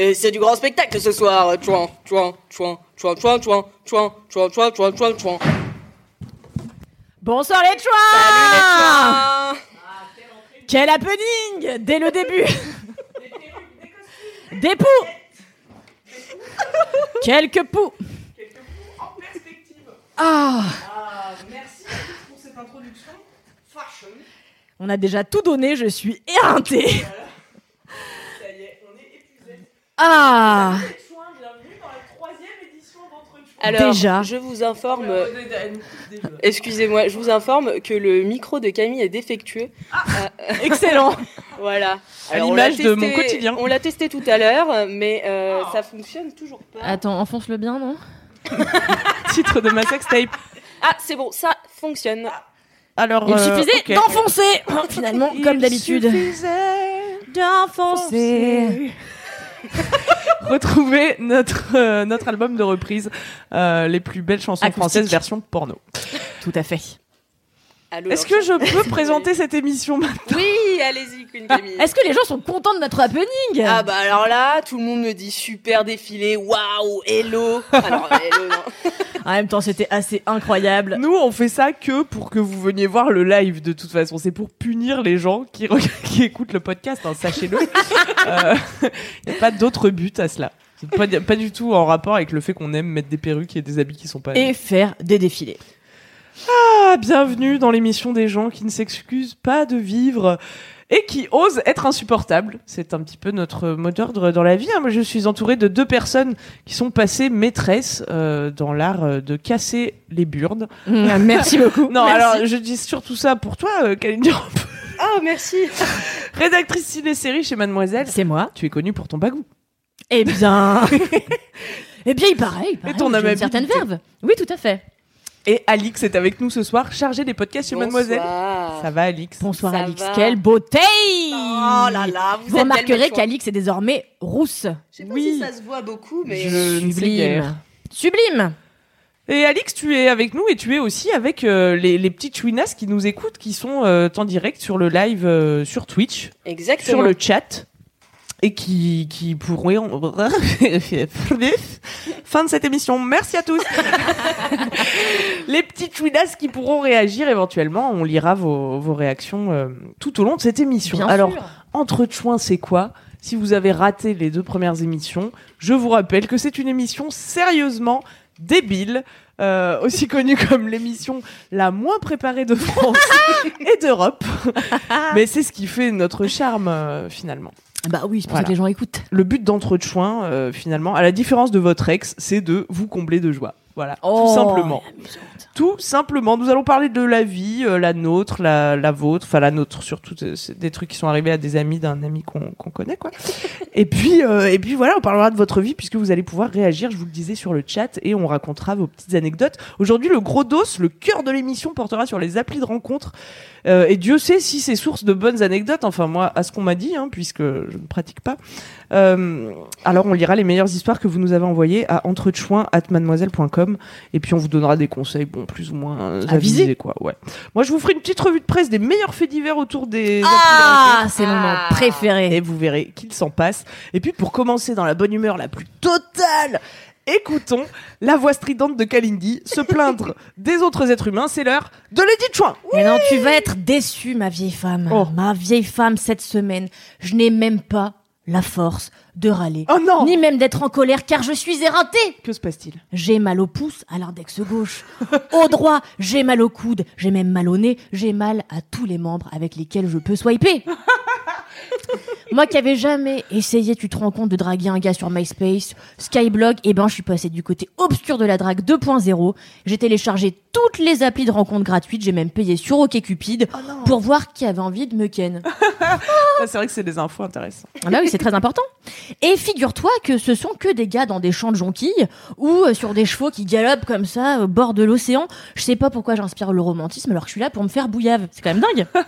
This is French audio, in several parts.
Et c'est du grand spectacle ce soir. Chouin, chouin, chouin, chouin, chouin, chouin, chouin, chouin, chouin, chouin, chouin, chouin. Bonsoir les chouins Quel happening Dès le début Des poux Quelques poux Ah merci pour cette introduction fashion. On a déjà tout donné, je suis éreintée y est, on est épuisé. Ah Chouin, bienvenue dans la troisième édition d'Entre Chouin. Alors, Déjà. je vous informe. Excusez-moi, je vous informe que le micro de Camille est défectueux. Excellent Voilà. À l'image l'a de testé- mon quotidien. On l'a testé tout à l'heure, mais euh, ça fonctionne toujours pas. Attends, enfonce-le bien, non Titre de ma sextape. Ah, c'est bon, ça fonctionne. Alors, Il euh, suffisait d'enfoncer Finalement, comme Il d'habitude. suffisait D'enfoncer Retrouvez notre, euh, notre album de reprise, euh, les plus belles chansons Acoustique. françaises version porno. Tout à fait. Allô, Est-ce que je peux présenter cette émission maintenant Oui, allez-y, Queen Camille. Est-ce que les gens sont contents de notre happening? Ah bah alors là, tout le monde me dit super défilé, waouh, hello. Alors hello, non. En même temps, c'était assez incroyable. Nous, on fait ça que pour que vous veniez voir le live de toute façon. C'est pour punir les gens qui, écoutent le podcast, hein, sachez-le. Il n'y a pas d'autre but à cela. C'est pas, pas du tout en rapport avec le fait qu'on aime mettre des perruques et des habits qui sont pas. Et faire des défilés. Ah, bienvenue dans l'émission des gens qui ne s'excusent pas de vivre et qui osent être insupportables. C'est un petit peu notre mot d'ordre dans la vie. hein. Moi, je suis entourée de deux personnes qui sont passées maîtresses euh, dans l'art euh, de casser les burdes. Mm, Merci beaucoup. Non, Merci. alors je dis surtout ça pour toi, euh, Ah merci. rédactrice ciné-série chez Mademoiselle. c'est moi. Tu es connue pour ton bagou. Eh bien. eh bien, il paraît. Il paraît ton que j'ai une amabilité. certaine verve. Oui, tout à fait. Et Alix est avec nous ce soir, chargée des podcasts chez Mademoiselle. Ça va, Alix? Bonsoir, Ça Alix. va Quelle beauté Oh là là, vous, remarquerez qu'Alix est désormais rousse. Je sais pas Oui. si ça se voit beaucoup, mais Je guère. Sublime. Et Alix, tu es avec nous et tu es aussi avec euh, les, les petites chouinasses qui nous écoutent, qui sont euh, en direct sur le live euh, sur Twitch, exactement. sur le chat, et qui, qui pourront... fin de cette émission. Merci à tous. les petites chouinasses qui pourront réagir éventuellement. On lira vos, vos réactions euh, tout au long de cette émission. Bien Alors, sûr. entre chouins, c'est quoi? Si vous avez raté les deux premières émissions, je vous rappelle que c'est une émission sérieusement débile, euh, aussi connue comme l'émission la moins préparée de France et d'Europe. Mais c'est ce qui fait notre charme euh, finalement. Bah oui, c'est pour Voilà. ça que les gens écoutent. Le but d'entre chouins, euh, finalement, à la différence de votre ex, c'est de vous combler de joie. Voilà, Oh, tout simplement. Tout simplement, nous allons parler de la vie, euh, la nôtre, la, la vôtre, enfin la nôtre surtout, des trucs qui sont arrivés à des amis d'un ami qu'on qu'on connaît, quoi. et puis, euh, et puis voilà, on parlera de votre vie puisque vous allez pouvoir réagir, je vous le disais sur le chat, et on racontera vos petites anecdotes. Aujourd'hui, le gros dos, le cœur de l'émission portera sur les applis de rencontre. Euh, et Dieu sait si c'est source de bonnes anecdotes. Enfin moi, à ce qu'on m'a dit, hein, puisque je ne pratique pas. Euh, alors on lira les meilleures histoires que vous nous avez envoyées à entrechouin@mademoiselle.com et puis on vous donnera des conseils, bon plus ou moins euh, Avisés. quoi. Ouais. Moi je vous ferai une petite revue de presse des meilleurs faits divers autour des. Ah, c'est mon moment Ah. préféré. Et vous verrez qu'il s'en passe. Et puis pour commencer dans la bonne humeur la plus totale, écoutons la voix stridente de Kalindi se plaindre des autres êtres humains. C'est l'heure de Lady Chouin. Mais non, tu vas être déçue, ma vieille femme. Oh. Ma vieille femme, cette semaine, je n'ai même pas la force de râler. Oh non Ni même d'être en colère, car je suis éreintée. Que se passe-t-il? J'ai mal au pouce, à l'index gauche. Au droit, j'ai mal au coude, j'ai même mal au nez, j'ai mal à tous les membres avec lesquels je peux swiper. Moi qui avais jamais essayé, tu te rends compte, de draguer un gars sur MySpace, Skyblog, et ben je suis passée du côté obscur de la drague 2.0. J'ai téléchargé toutes les applis de rencontres gratuites, j'ai même payé sur OkCupid pour voir qui avait envie de me ken. C'est vrai que c'est des infos intéressantes. Ah bah oui, c'est très important. Et figure-toi que ce sont que des gars dans des champs de jonquilles ou euh, sur des chevaux qui galopent comme ça au bord de l'océan. Je sais pas pourquoi j'inspire le romantisme alors que je suis là pour me faire bouillave. C'est quand même dingue.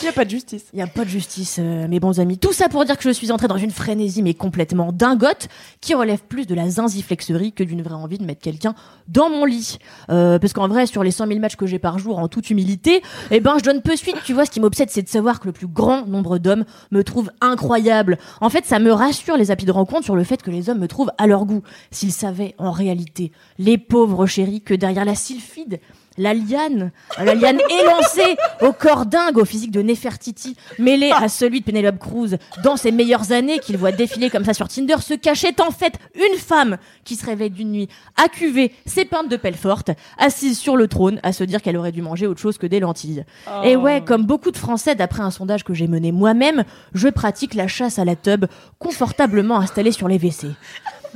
Il n'y a pas de justice. Il y a pas de justice, euh, mes bons amis. Tout ça pour dire que je suis entrée dans une frénésie mais complètement dingote qui relève plus de la zinziflexerie que d'une vraie envie de mettre quelqu'un dans mon lit. Euh, parce qu'en vrai, sur les 100 000 matchs que j'ai par jour, en toute humilité, eh ben je donne peu suite. Tu vois, ce qui m'obsède, c'est de savoir que le plus grand nombre d'hommes me trouvent incroyable. En fait, ça me rassure les appuis de rencontre sur le fait que les hommes me trouvent à leur goût. S'ils savaient en réalité, les pauvres chéris, que derrière la sylphide, la liane, la liane élancée au corps dingue, au physique de Nefertiti, mêlé à celui de Penelope Cruz, dans ses meilleures années qu'il voit défiler comme ça sur Tinder, se cachait en fait une femme qui se réveille d'une nuit accuvée, ses peintes de pelle forte, assise sur le trône, à se dire qu'elle aurait dû manger autre chose que des lentilles. Et ouais, comme beaucoup de Français, d'après un sondage que j'ai mené moi-même, je pratique la chasse à la tub, confortablement installée sur les WC.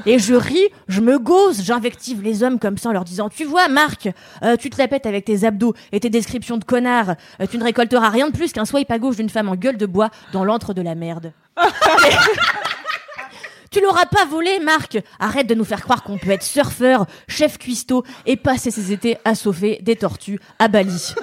Et je ris, je me gauze, j'invective les hommes comme ça en leur disant Tu vois, Marc, euh, tu te la pètes avec tes abdos et tes descriptions de connard. Euh, tu ne récolteras rien de plus qu'un swipe à gauche d'une femme en gueule de bois dans l'antre de la merde. Tu l'auras pas volé, Marc Arrête de nous faire croire qu'on peut être surfeur, chef cuistot et passer ses étés à sauver des tortues à Bali.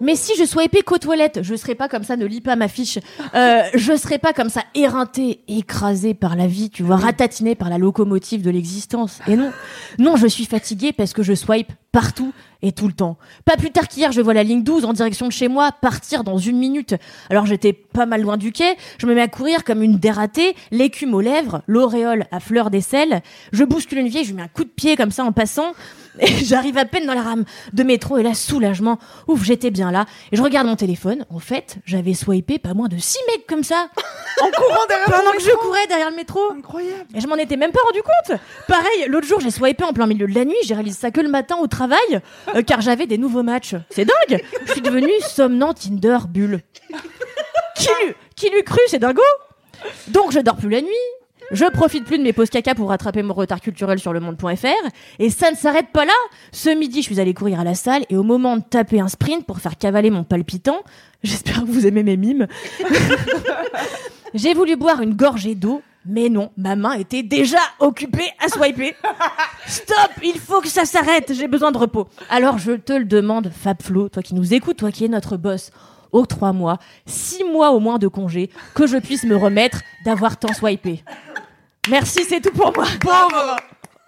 Mais si je sois épée qu'aux toilettes, je serais pas comme ça, ne lis pas ma fiche. Euh, je serais pas comme ça, éreinté, écrasé par la vie, tu vois, ratatiné par la locomotive de l'existence. Et non, non, je suis fatiguée parce que je swipe partout et tout le temps. Pas plus tard qu'hier, je vois la ligne 12 en direction de chez moi partir dans une minute. Alors j'étais pas mal loin du quai, je me mets à courir comme une dératée, l'écume aux lèvres, l'auréole à fleur d'aisselle. Je bouscule une vieille, je lui mets un coup de pied comme ça en passant. Et j'arrive à peine dans la rame de métro et là, soulagement. Ouf, j'étais bien là. Et je regarde mon téléphone. En fait, j'avais swipé pas moins de 6 mecs comme ça. En courant derrière Pendant que je courais derrière le métro. Incroyable. Et je m'en étais même pas rendu compte. Pareil, l'autre jour, j'ai swipé en plein milieu de la nuit. J'ai réalisé ça que le matin au travail, euh, car j'avais des nouveaux matchs. C'est dingue. Je suis devenue somnant Tinder bulle. Qui l'eût qui cru, c'est dingo. Donc je dors plus la nuit. Je profite plus de mes pauses caca pour rattraper mon retard culturel sur le monde.fr. Et ça ne s'arrête pas là. Ce midi, je suis allée courir à la salle et au moment de taper un sprint pour faire cavaler mon palpitant, j'espère que vous aimez mes mimes, j'ai voulu boire une gorgée d'eau, mais non, ma main était déjà occupée à swiper. Stop, il faut que ça s'arrête, j'ai besoin de repos. Alors je te le demande, Fab Flo, toi qui nous écoutes, toi qui es notre boss, aux trois mois, six mois au moins de congé, que je puisse me remettre d'avoir tant swipé. Merci, c'est tout pour moi. Pauvre,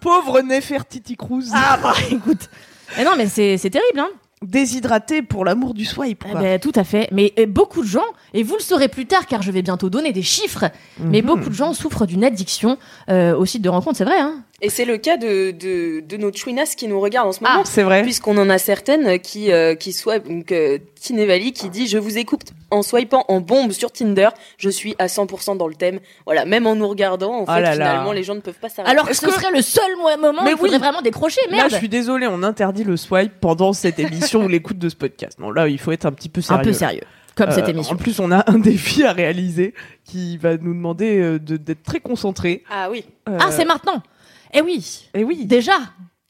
pauvre Nefertiti Cruz. Ah bah écoute. Mais non, mais c'est c'est terrible, hein. Déshydraté pour l'amour du swipe. Eh quoi. ben, tout à fait. Mais euh, beaucoup de gens, et vous le saurez plus tard car je vais bientôt donner des chiffres, mais Mhm. beaucoup de gens souffrent d'une addiction euh, au site de rencontre, c'est vrai. Hein Et c'est le cas de, de, de nos chouinas qui nous regardent en ce moment. c'est vrai. Puisqu'on en a certaines qui, euh, qui swipent, donc euh, Tinevali qui dit Je vous écoute en swipant en bombe sur Tinder, je suis à 100% dans le thème. Voilà, même en nous regardant, en Ah fait, là là. finalement, les gens ne peuvent pas s'arrêter. Alors que ce que- serait le seul mo- moment où il faudrait vraiment décrocher, Là, merde. je suis désolée, on interdit le swipe pendant cette émission ou l'écoute de ce podcast. Non, là, il faut être un petit peu Un sérieux. peu sérieux, comme cette Euh, émission. En plus, on a un défi à réaliser qui va nous demander euh, de- d'être très concentré. Ah oui. Ah, c'est maintenant Eh oui, Et oui. déjà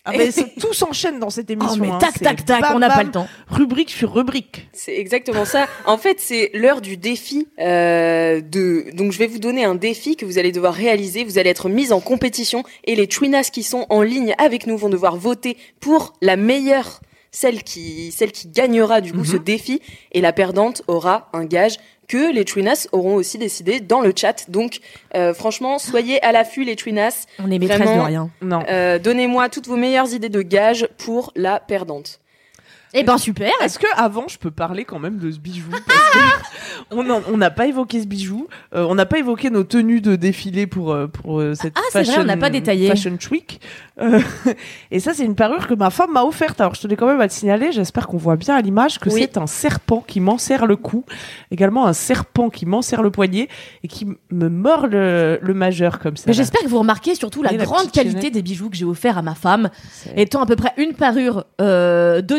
Ah, c'est- tout s'enchaîne dans cette Oh, émission. mais hein. tac, C'est tac, tac, bam, on n'a pas le temps. Rubrique sur rubrique. C'est exactement ça. En fait, c'est l'heure du défi. euh, de... Donc, je vais vous donner un défi que vous allez devoir réaliser. Vous allez être mis en compétition et les chouinas qui sont en ligne avec nous vont devoir voter pour la meilleure, celle qui, celle qui gagnera du coup Mhm. ce défi. Et la perdante aura un gage que les chouinas auront aussi décidé dans le chat. Donc, euh, franchement, soyez à l'affût les chouinas. On est maîtresse de rien. Non. Euh, Donnez-moi toutes vos meilleures idées de gages pour la perdante. Eh ben super Est-ce que avant je peux parler quand même de ce bijou? Parce que on n'a pas évoqué ce bijou, euh, on n'a pas évoqué nos tenues de défilé pour euh, pour euh, cette Ah, c'est vrai, fashion on n'a pas détaillé. Fashion Week. Euh, et ça c'est une parure que ma femme m'a offerte. Alors je tenais quand même à te signaler. J'espère qu'on voit bien à l'image que Oui. c'est un serpent qui m'enserre le cou, également un serpent qui m'enserre le poignet et qui m- me mord le, le majeur comme ça. Mais là. j'espère que vous remarquez surtout la Et la grande petite qualité chaînette. des bijoux que j'ai offert à ma femme, C'est- étant à peu près une parure euh, de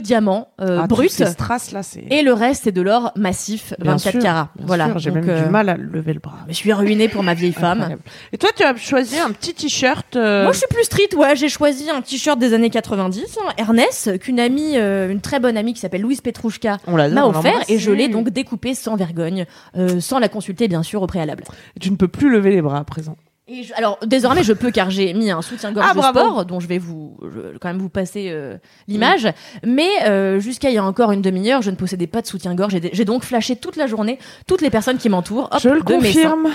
euh, Ah, brut, strass là, et le reste c'est de l'or massif, Bien 24 sûr, carats. Voilà. sûr, j'ai même euh, du mal à lever le bras. Je suis ruinée pour ma vieille femme. Et toi, tu as choisi un petit t-shirt. euh, Moi, je suis plus street, ouais. J'ai choisi un t-shirt des années 90, hein, Ernest, qu'une amie, euh, une très bonne amie qui s'appelle Louise Petrouchka m'a offert et je l'ai donc découpé sans vergogne, euh, sans la consulter bien sûr au préalable. Tu ne peux plus lever les bras à présent. Et je- alors désormais je peux car j'ai mis un soutien-gorge Ah, de sport dont je vais vous je- quand même vous passer euh, l'image. Mais euh, jusqu'à il y a encore une demi-heure, je ne possédais pas de soutien-gorge. J'ai- donc flashé toute la journée toutes les personnes qui m'entourent. Je le confirme.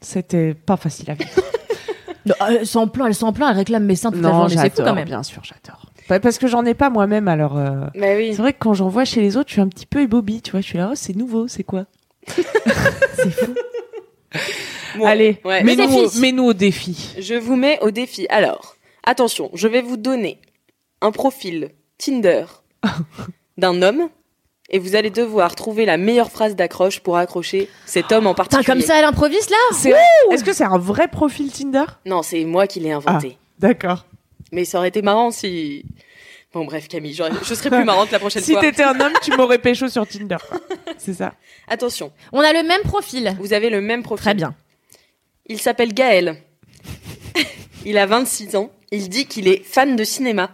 C'était pas facile à vivre. Non, euh, Elle s'en plaint, elle s'en plaint, elle réclame mes seins toute la non, journée. C'est fou j'adore, quand même. bien sûr, j'adore. Pas- Parce que j'en ai pas moi-même, alors. euh, Bah oui. C'est vrai que quand j'en vois chez les autres, je suis un petit peu ébobie, tu vois. Je suis là, oh, c'est nouveau, c'est quoi? C'est fou. Bon, Allez, ouais. mets-nous au, défi. Je vous mets au défi. Alors, attention, je vais vous donner un profil Tinder d'un homme et vous allez devoir trouver la meilleure phrase d'accroche pour accrocher cet homme en Putain, particulier. comme ça elle improvise là C'est- Est-ce que c'est un vrai profil Tinder? Non, c'est moi qui l'ai inventé. D'accord. Mais ça aurait été marrant si. Bon, bref, Camille, je serais plus marrante la prochaine Si fois. t'étais un homme, tu m'aurais pécho sur Tinder. C'est ça. Attention, On a le même profil. vous avez le même profil. Très bien. Il s'appelle Gaël. il a 26 ans. Il dit qu'il est fan de cinéma.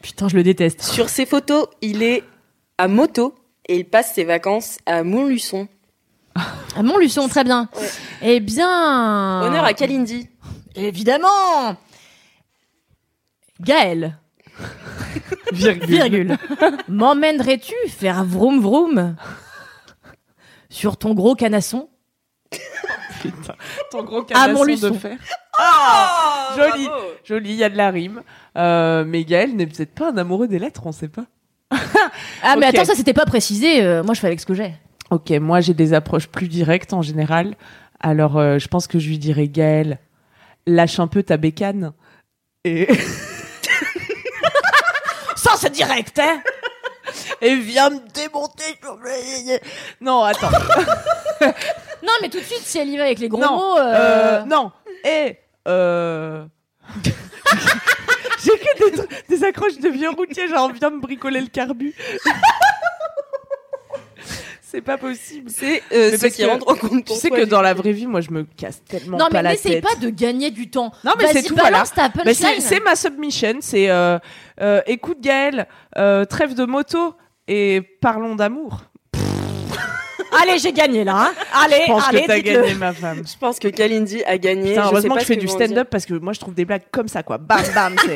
Putain, je le déteste. Sur ses photos, il est à moto et il passe ses vacances à Montluçon. Ah, Montluçon, très bien. Ouais. Eh bien. Honneur à Kalindi. Évidemment Gaël, Virgule. virgule. M'emmènerais-tu faire vroom vroom sur ton gros canasson Putain. Ton gros canasson de fer. Ah Joli. bravo. Joli, il y a de la rime. Euh, mais Gaël n'est peut-être pas un amoureux des lettres, on sait pas. Ah, mais attends, ça c'était pas précisé. euh, moi, je fais avec ce que j'ai. Ok, moi j'ai des approches plus directes en général. Alors euh, je pense que je lui dirais Gaël, lâche un peu ta bécane. Et, c'est direct, hein et viens me démonter sur le... Non, attends. Non, mais tout de suite, si elle y va avec les gros non, mots. euh, euh, non. Et euh... j'ai que des, accroches de vieux routiers, genre viens me bricoler le carbu. C'est pas possible. C'est euh, Mais ce parce qui rentre en compte Tu sais toi, que dans la vraie vie, moi je me casse tellement Non, pas mais la n'essaye tête. pas de gagner du temps. Non, mais c'est tout, voilà. Mais c'est punchline. c'est ma submission, c'est euh, euh, écoute Gaël, euh, trêve de moto et parlons d'amour. Allez, j'ai gagné là. Hein. Allez, Je pense allez, que t'as gagné ma femme. Je pense que Kalindi a gagné. Putain, je sais heureusement pas que je fais du stand-up parce que moi je trouve des blagues comme ça quoi. Bam bam.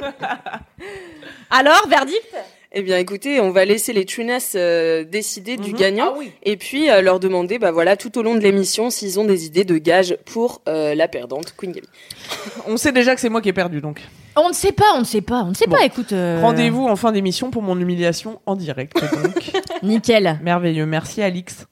Alors, verdict? Eh bien, écoutez, on va laisser les Tunas euh, décider du Mhm. gagnant Ah oui. et puis euh, leur demander, bah voilà, tout au long de l'émission, s'ils ont des idées de gages pour euh, la perdante Queen Gaby. On sait déjà que c'est moi qui ai perdu donc. On ne sait pas, on ne sait pas, on ne sait Bon. pas. Écoute, euh, Rendez-vous en fin d'émission pour mon humiliation en direct donc. Nickel. Merveilleux. Merci Alix.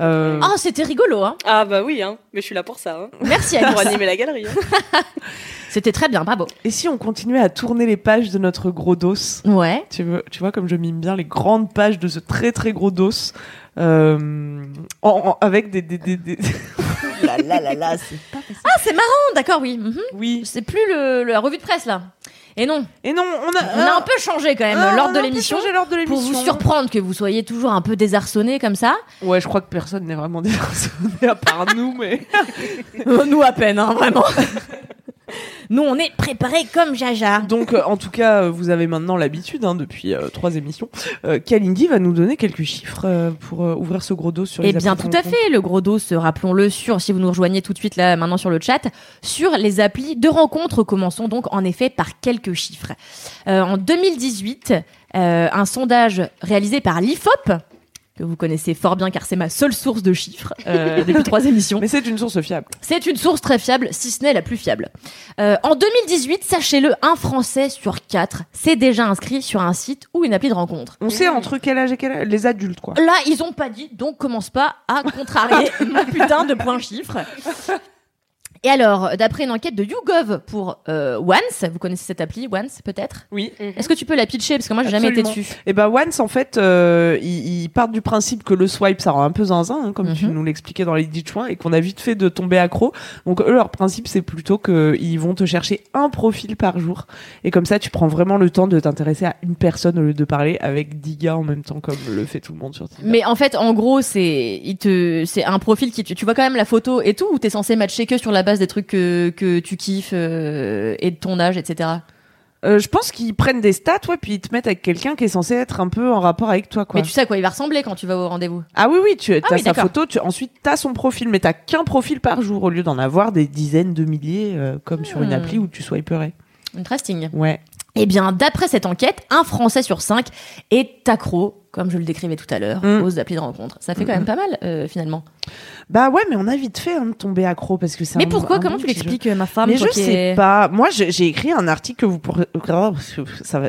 Euh, Ah, c'était rigolo, hein. Ah bah oui, hein, mais je suis là pour ça, hein, Merci pour Alice. animer la galerie. hein. C'était très bien, bravo. Et si on continuait à tourner les pages de notre gros dos? Ouais. tu, veux- tu vois comme je mime bien les grandes pages de ce très très gros dos euh, en- en- avec des, des, des, des- là là là là c'est pas. Ah, c'est marrant, d'accord, oui. mhm. oui C'est plus le, le- la revue de presse là. Et non, et non on a, on a un peu changé quand même ah, lors on de l'émission changé l'ordre de pour vous surprendre que vous soyez toujours un peu désarçonné comme ça. ouais je crois que personne n'est vraiment désarçonné à part nous mais Nous à peine, hein, vraiment. Nous, on est préparés comme Jaja. donc euh, en tout cas euh, vous avez maintenant l'habitude hein, depuis euh, trois émissions Kalindi va nous donner quelques chiffres pour ouvrir ce gros dos sur les Eh bien, tout à fait. Le gros dos, rappelons-le, sur, si vous nous rejoignez tout de suite là, maintenant sur le chat, sur les applis de rencontre. Commençons donc en effet par quelques chiffres. En 2018, euh, un sondage réalisé par l'IFOP, que vous connaissez fort bien car c'est ma seule source de chiffres euh, depuis trois émissions. mais c'est une source fiable C'est une source très fiable, si ce n'est la plus fiable. Euh, en 2018, sachez-le, un Français sur quatre s'est déjà inscrit sur un site ou une appli de rencontre. on sait entre quel âge et quel âge les adultes quoi Là, ils ont pas dit, donc commence pas à contrarier mon putain de point chiffre. Et alors, d'après une enquête de YouGov pour euh, Once, vous connaissez cette appli, Once peut-être? Oui Est-ce que tu peux la pitcher? Parce que moi, j'ai jamais été dessus. Et ben Once en fait, euh, ils, ils partent du principe que le swipe ça rend un peu zinzin, hein, comme tu Mhm. nous l'expliquais dans les dix points, et qu'on a vite fait de tomber accro. Donc eux leur principe c'est plutôt que ils vont te chercher un profil par jour, et comme ça tu prends vraiment le temps de t'intéresser à une personne au lieu de parler avec dix gars en même temps comme le fait tout le monde sur Tinder. Mais en fait, en gros, c'est te c'est un profil qui tu, tu vois quand même la photo et tout ou t'es censé matcher que sur la base des trucs que, que tu kiffes euh, et de ton âge, etc. Euh, je pense qu'ils prennent des stats, ouais, puis ils te mettent avec quelqu'un qui est censé être un peu en rapport avec toi, quoi. Mais tu sais à quoi il va ressembler quand tu vas au rendez-vous. Ah oui, oui, tu as oui, sa photo, tu, ensuite t'as son profil, mais t'as qu'un profil par jour au lieu d'en avoir des dizaines de milliers, euh, comme sur une Hmm. appli où tu swiperais. Interesting. Ouais. Eh bien, d'après cette enquête, un Français sur cinq est accro, comme je le décrivais tout à l'heure, Mm. aux applis de rencontre. Ça fait quand même pas mal, euh, finalement. Bah ouais, mais on a vite fait hein, de tomber accro parce que c'est Mais un- pourquoi? un Comment bon tu l'expliques, euh, ma femme Mais je sais pas. Moi, j'ai écrit un article que vous pourrez. Oh,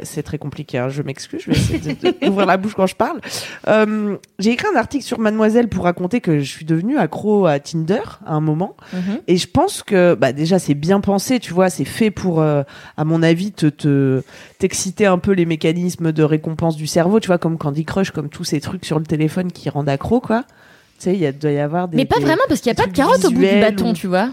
c'est très compliqué. hein, Je m'excuse. Je vais essayer d'ouvrir la bouche quand je parle. Euh, j'ai écrit un article sur Mademoiselle pour raconter que je suis devenue accro à Tinder à un moment. Mhm. Et je pense que, bah, déjà, c'est bien pensé. Tu vois, c'est fait pour, euh, à mon avis, te te- t'exciter un peu les mécanismes de récompense du cerveau. Tu vois, comme Candy Crush, comme tous ces trucs sur le téléphone qui rendent accro, quoi. Tu sais, il doit y avoir des. Mais pas des- vraiment, parce qu'il n'y a pas de carotte au bout du bâton, ou- tu vois.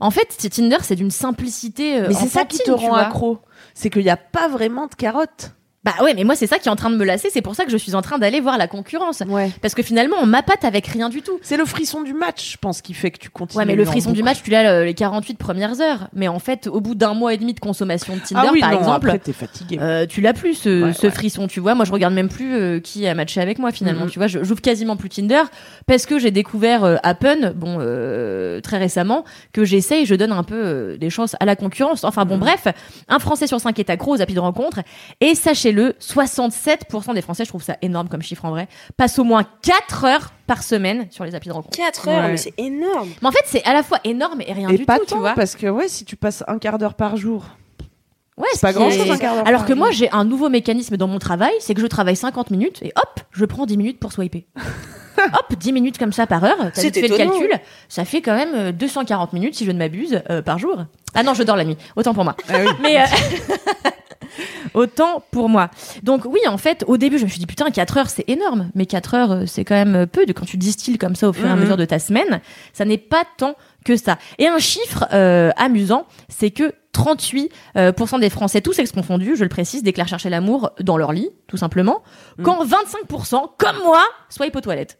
En fait, Tinder, c'est d'une simplicité. euh, Mais c'est ça qui te rend accro. C'est qu'il n'y a pas vraiment de carotte. Bah ouais, mais moi, c'est ça qui est en train de me lasser. C'est pour ça que je suis en train d'aller voir la concurrence. Ouais. Parce que finalement, on m'appâte avec rien du tout. C'est le frisson du match, je pense, qui fait que tu continues. Ouais, mais le frisson du match, tu l'as euh, les 48 premières heures. Mais en fait, au bout d'un mois et demi de consommation de Tinder, ah oui, par non, exemple, après t'es fatigué. Euh, tu l'as plus ce, Ouais, ce ouais. frisson, tu vois. Moi, je regarde même plus euh, qui a matché avec moi finalement. Mhm. Tu vois, je- j'ouvre quasiment plus Tinder parce que j'ai découvert euh, Appen, bon, très récemment, que j'essaye, je donne un peu des chances à la concurrence. Enfin bon, Mhm. bref, un Français sur cinq est accro aux applis de rencontre et sachez-le, 67% des Français, je trouve ça énorme comme chiffre en vrai, passent au moins 4 heures par semaine sur les applis de rencontre. 4 heures, Ouais. mais c'est énorme. Mais en fait, c'est à la fois énorme et rien Et du pas tout, tu tant, vois. parce que ouais, si tu passes un quart d'heure par jour, Ouais, c'est pas grand chose un quart d'heure. Alors que moi, j'ai un nouveau mécanisme dans mon travail, c'est que je travaille 50 minutes et hop, je prends 10 minutes pour swiper. hop, 10 minutes comme ça par heure, vite fait le étonnant. calcul, ça fait quand même euh, 240 minutes, si je ne m'abuse, euh, par jour. Ah non, je dors la nuit, autant pour moi. Ah oui. Mais euh, autant pour moi. Donc oui, en fait, au début, je me suis dit putain, 4 heures, c'est énorme. Mais 4 heures, euh, c'est quand même euh, peu. De quand tu distilles comme ça au fur et à Mhm. mesure de ta semaine, ça n'est pas tant que ça. Et un chiffre euh, amusant, c'est que 38% euh, des Français, tous ex confondus, je le précise, déclarent chercher l'amour dans leur lit, tout simplement. Mhm. Quand 25%, comme moi, swipe aux toilettes.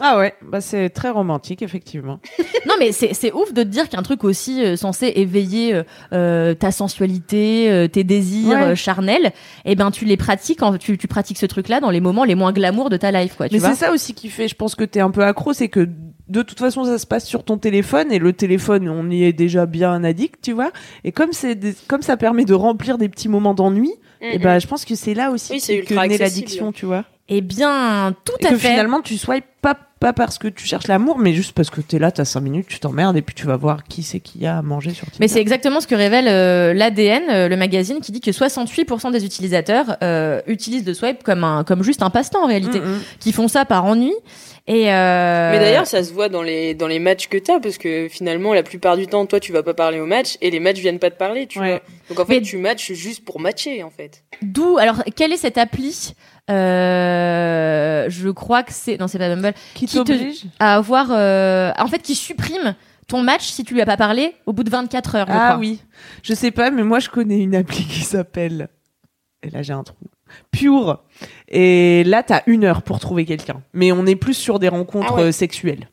Ah ouais, bah c'est très romantique effectivement. Non, mais c'est c'est ouf de te dire qu'un truc aussi euh, censé éveiller euh, euh, ta sensualité, euh, tes désirs Ouais. euh, charnels, eh ben tu les pratiques, en, tu, tu pratiques ce truc-là dans les moments les moins glamour de ta life, quoi. Tu mais c'est ça aussi qui fait, je pense que t'es un peu accro, c'est que de toute façon ça se passe sur ton téléphone et le téléphone on y est déjà bien addict, tu vois. Et comme c'est des- comme ça permet de remplir des petits moments d'ennui, et ben je pense que c'est là aussi Oui, que naît l'addiction, tu vois. Eh bien, tout Et à que fait. finalement tu swipes pas pas parce que tu cherches l'amour, mais juste parce que t'es là, t'as 5 minutes, tu t'emmerdes et puis tu vas voir qui c'est qu'il y a à manger sur Tinder. Mais c'est exactement ce que révèle euh, l'ADN, euh, le magazine, qui dit que 68% des utilisateurs euh, utilisent le swipe comme un, comme juste un passe-temps en réalité, Mm, mm. qui font ça par ennui. Et euh, Mais d'ailleurs, ça se voit dans les, dans les matchs que t'as, parce que finalement, la plupart du temps, toi, tu vas pas parler au match, et les matchs viennent pas te parler, tu Ouais. vois. Donc en fait, Mais- tu matches juste pour matcher, en fait. d'où alors quelle est cette appli euh, Je crois que c'est non, c'est pas Bumble. qui qui te- t'oblige à avoir euh, en fait qui supprime ton match si tu lui as pas parlé au bout de 24 heures. je Ah crois. oui, je sais pas, mais moi je connais une appli qui s'appelle. Et là j'ai un trou. Pure. Et là t'as une heure pour trouver quelqu'un. Mais on est plus sur des rencontres Ah ouais. euh, sexuelles.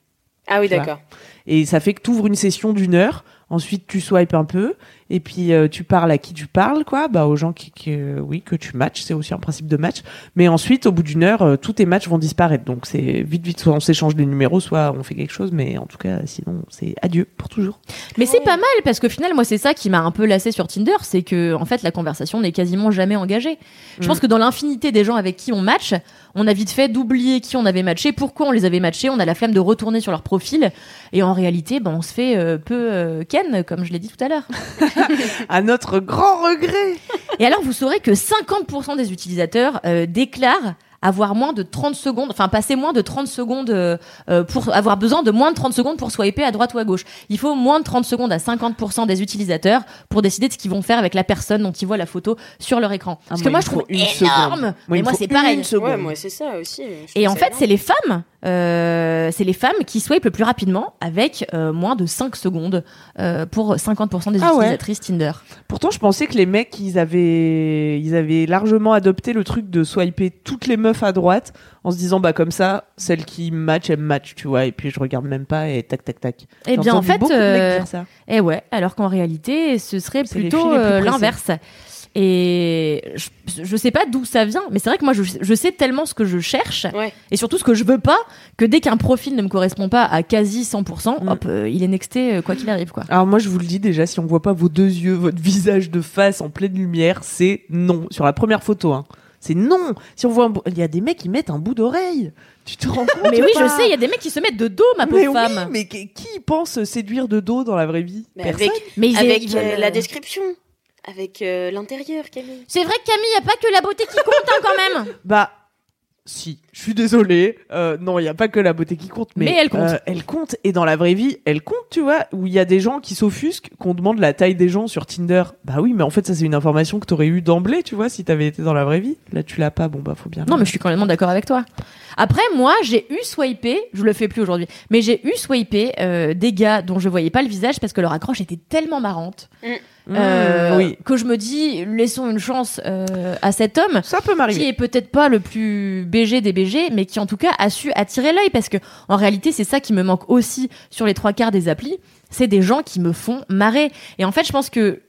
Ah oui, Tu d'accord. Et ça fait que t'ouvres une session d'une heure. Ensuite tu swipes un peu. Et puis euh, tu parles à qui tu parles, quoi. Bah aux gens qui, qui, euh, oui, que tu matches. C'est aussi un principe de match. Mais ensuite, au bout d'une heure, euh, tous tes matchs vont disparaître. Donc c'est vite, vite, soit on s'échange des numéros, soit on fait quelque chose. Mais en tout cas, sinon, c'est adieu pour toujours. Mais c'est pas mal parce que au final moi c'est ça qui m'a un peu lassé sur Tinder, c'est que en fait la conversation n'est quasiment jamais engagée. Je Mm. pense que dans l'infinité des gens avec qui on match, on a vite fait d'oublier qui on avait matché, pourquoi on les avait matchés, on a la flemme de retourner sur leur profil et en réalité ben on se fait peu ken comme je l'ai dit tout à l'heure. À notre grand regret. Et alors, vous saurez que 50% des utilisateurs euh, déclarent avoir moins de 30 secondes, enfin passer moins de 30 secondes euh, euh, pour avoir besoin de moins de 30 secondes pour swiper à droite ou à gauche. Il faut moins de 30 secondes à 50% des utilisateurs pour décider de ce qu'ils vont faire avec la personne dont ils voient la photo sur leur écran. Ah, Parce moi, que moi, je trouve énorme. seconde. Moi, mais moi, c'est pareil. une seconde. Ouais, moi, c'est ça aussi. Je Et en fait, c'est les femmes, euh, c'est les femmes qui swipent le plus rapidement avec euh, moins de 5 secondes euh, pour 50% des Ah ouais. utilisatrices Tinder. Pourtant, je pensais que les mecs, ils avaient, ils avaient largément adopté le truc de swiper toutes les meufs à droite en se disant, bah, comme ça, celle qui match, elle match, tu vois, et puis je regarde même pas et tac, tac, tac. Eh bien, en fait, ça. Eh ouais, alors qu'en réalité, ce serait plutôt l'inverse. Et je, je sais pas d'où ça vient, mais c'est vrai que moi, je, je sais tellement ce que je cherche Ouais. et surtout ce que je veux pas que dès qu'un profil ne me correspond pas à quasi 100%, Mm. hop, euh, il est nexté euh, quoi qu'il arrive, quoi. Alors moi je vous le dis déjà, si on voit pas vos deux yeux, votre visage de face en pleine lumière, c'est non. Sur la première photo, hein. C'est non. Si on voit, un il y a des mecs qui mettent un bout d'oreille. Tu te rends compte Mais oui, pas je sais, il y a des mecs qui se mettent de dos, ma pauvre Mais oui, femme. mais qui pense séduire de dos dans la vraie vie? Mais Personne. avec Mais ils- avec euh, la description, avec euh, l'intérieur, Camille. C'est vrai que Camille, il y a pas que la beauté qui compte hein, quand même. Bah, si, je suis désolée. Euh, non, il n'y a pas que la beauté qui compte, mais, Mais elle compte. euh, elle compte. Et dans la vraie vie, elle compte, tu vois, où il y a des gens qui s'offusquent, qu'on demande la taille des gens sur Tinder. Bah oui, mais en fait, ça, c'est une information que t'aurais eu d'emblée, tu vois, si t'avais été dans la vraie vie. Là, tu l'as pas, bon, bah, faut bien. Non, mais je suis complètement d'accord avec toi. Après, moi, j'ai eu swipé, je le fais plus aujourd'hui, mais j'ai eu swipé euh, des gars dont je voyais pas le visage parce que leur accroche était tellement marrante Mmh, euh, oui. que je me dis, laissons une chance euh, à cet homme Ça peut qui est peut-être pas le plus BG des BG, mais qui en tout cas a su attirer l'œil parce que en réalité, c'est ça qui me manque aussi sur les trois quarts des applis, c'est des gens qui me font marrer. Et en fait, je pense que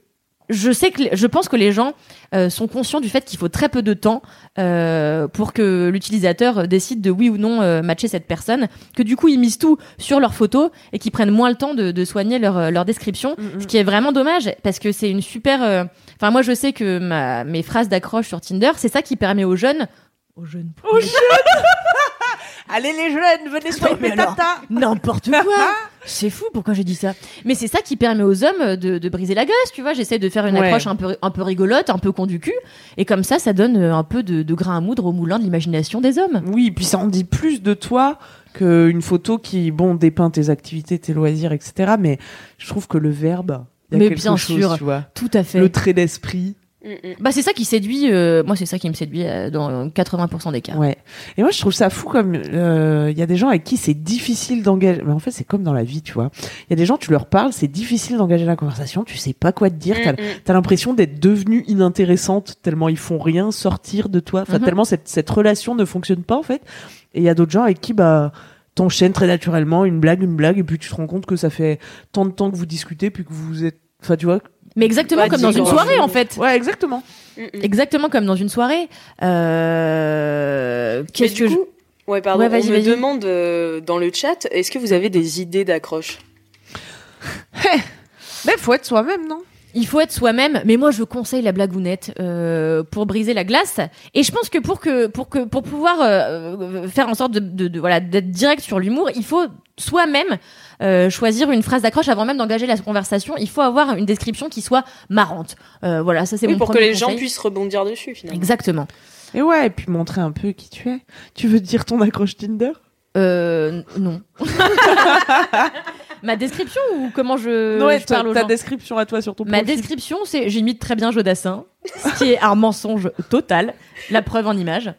je sais que je pense que les gens euh, sont conscients du fait qu'il faut très peu de temps euh, pour que l'utilisateur décide de oui ou non euh, matcher cette personne, que du coup ils misent tout sur leurs photos et qu'ils prennent moins le temps de, de soigner leur, leur description, Mm, ce qui est vraiment dommage parce que c'est une super. Enfin moi je sais que ma, mes phrases d'accroche sur Tinder, c'est ça qui permet aux jeunes, aux jeunes, Aux jeunes Allez, les jeunes, venez mais swiper alors- tata N'importe quoi C'est fou, pourquoi j'ai dit ça? Mais c'est ça qui permet aux hommes de, de briser la glace, tu vois. J'essaie de faire une Ouais. approche un peu, un peu rigolote, un peu con du cul, et comme ça, ça donne euh, un peu de, de grain à moudre au moulin de l'imagination des hommes. Oui, puis ça en dit plus de toi qu'une photo qui, bon, dépeint tes activités, tes loisirs, etc. Mais je trouve que le verbe, y a Mais quelque bien chose, sûr. tu vois. Tout à fait. Le trait d'esprit. Bah c'est ça qui séduit. euh, moi, c'est ça qui me séduit euh, dans 80% des cas. Ouais. Et moi, je trouve ça fou comme euh, il y a des gens avec qui c'est difficile d'engager. Mais en fait, c'est comme dans la vie, tu vois. Il y a des gens, tu leur parles, c'est difficile d'engager la conversation. Tu sais pas quoi te dire. T'as as, l'impression d'être devenue inintéressante tellement ils font rien sortir de toi. Enfin, Mhm. tellement cette, cette relation ne fonctionne pas en fait. Et il y a d'autres gens avec qui bah t'enchaînes très naturellement une blague, une blague, et puis tu te rends compte que ça fait tant de temps que vous discutez, puis que vous êtes. Enfin, tu vois. Mais exactement comme dans une soirée, en fait. Ouais, exactement. Exactement comme dans une soirée. Euh... Qu'est-ce que je... ouais, pardon, Ouais, vas-y, on me demande euh, dans le chat, est-ce que vous avez des idées d'accroche? Mais faut être soi-même, non? Il faut être soi-même, mais moi je conseille la blagounette euh, pour briser la glace. Et je pense que pour que pour que pour pouvoir euh, faire en sorte de, de- de- voilà d'être direct sur l'humour, il faut soi-même euh, choisir une phrase d'accroche avant même d'engager la conversation. Il faut avoir une description qui soit marrante. Euh, voilà, ça c'est Oui, mon pour que les gens puissent rebondir dessus, finalement. Exactement. Et ouais, et puis montrer un peu qui tu es. Tu veux dire ton accroche Tinder? Euh, non. Ma description ou comment je, Ouais, je parle aux ta gens description à toi sur ton Ma profil. description, c'est j'imite très bien Jodassin, ce qui est un mensonge total. La preuve en image.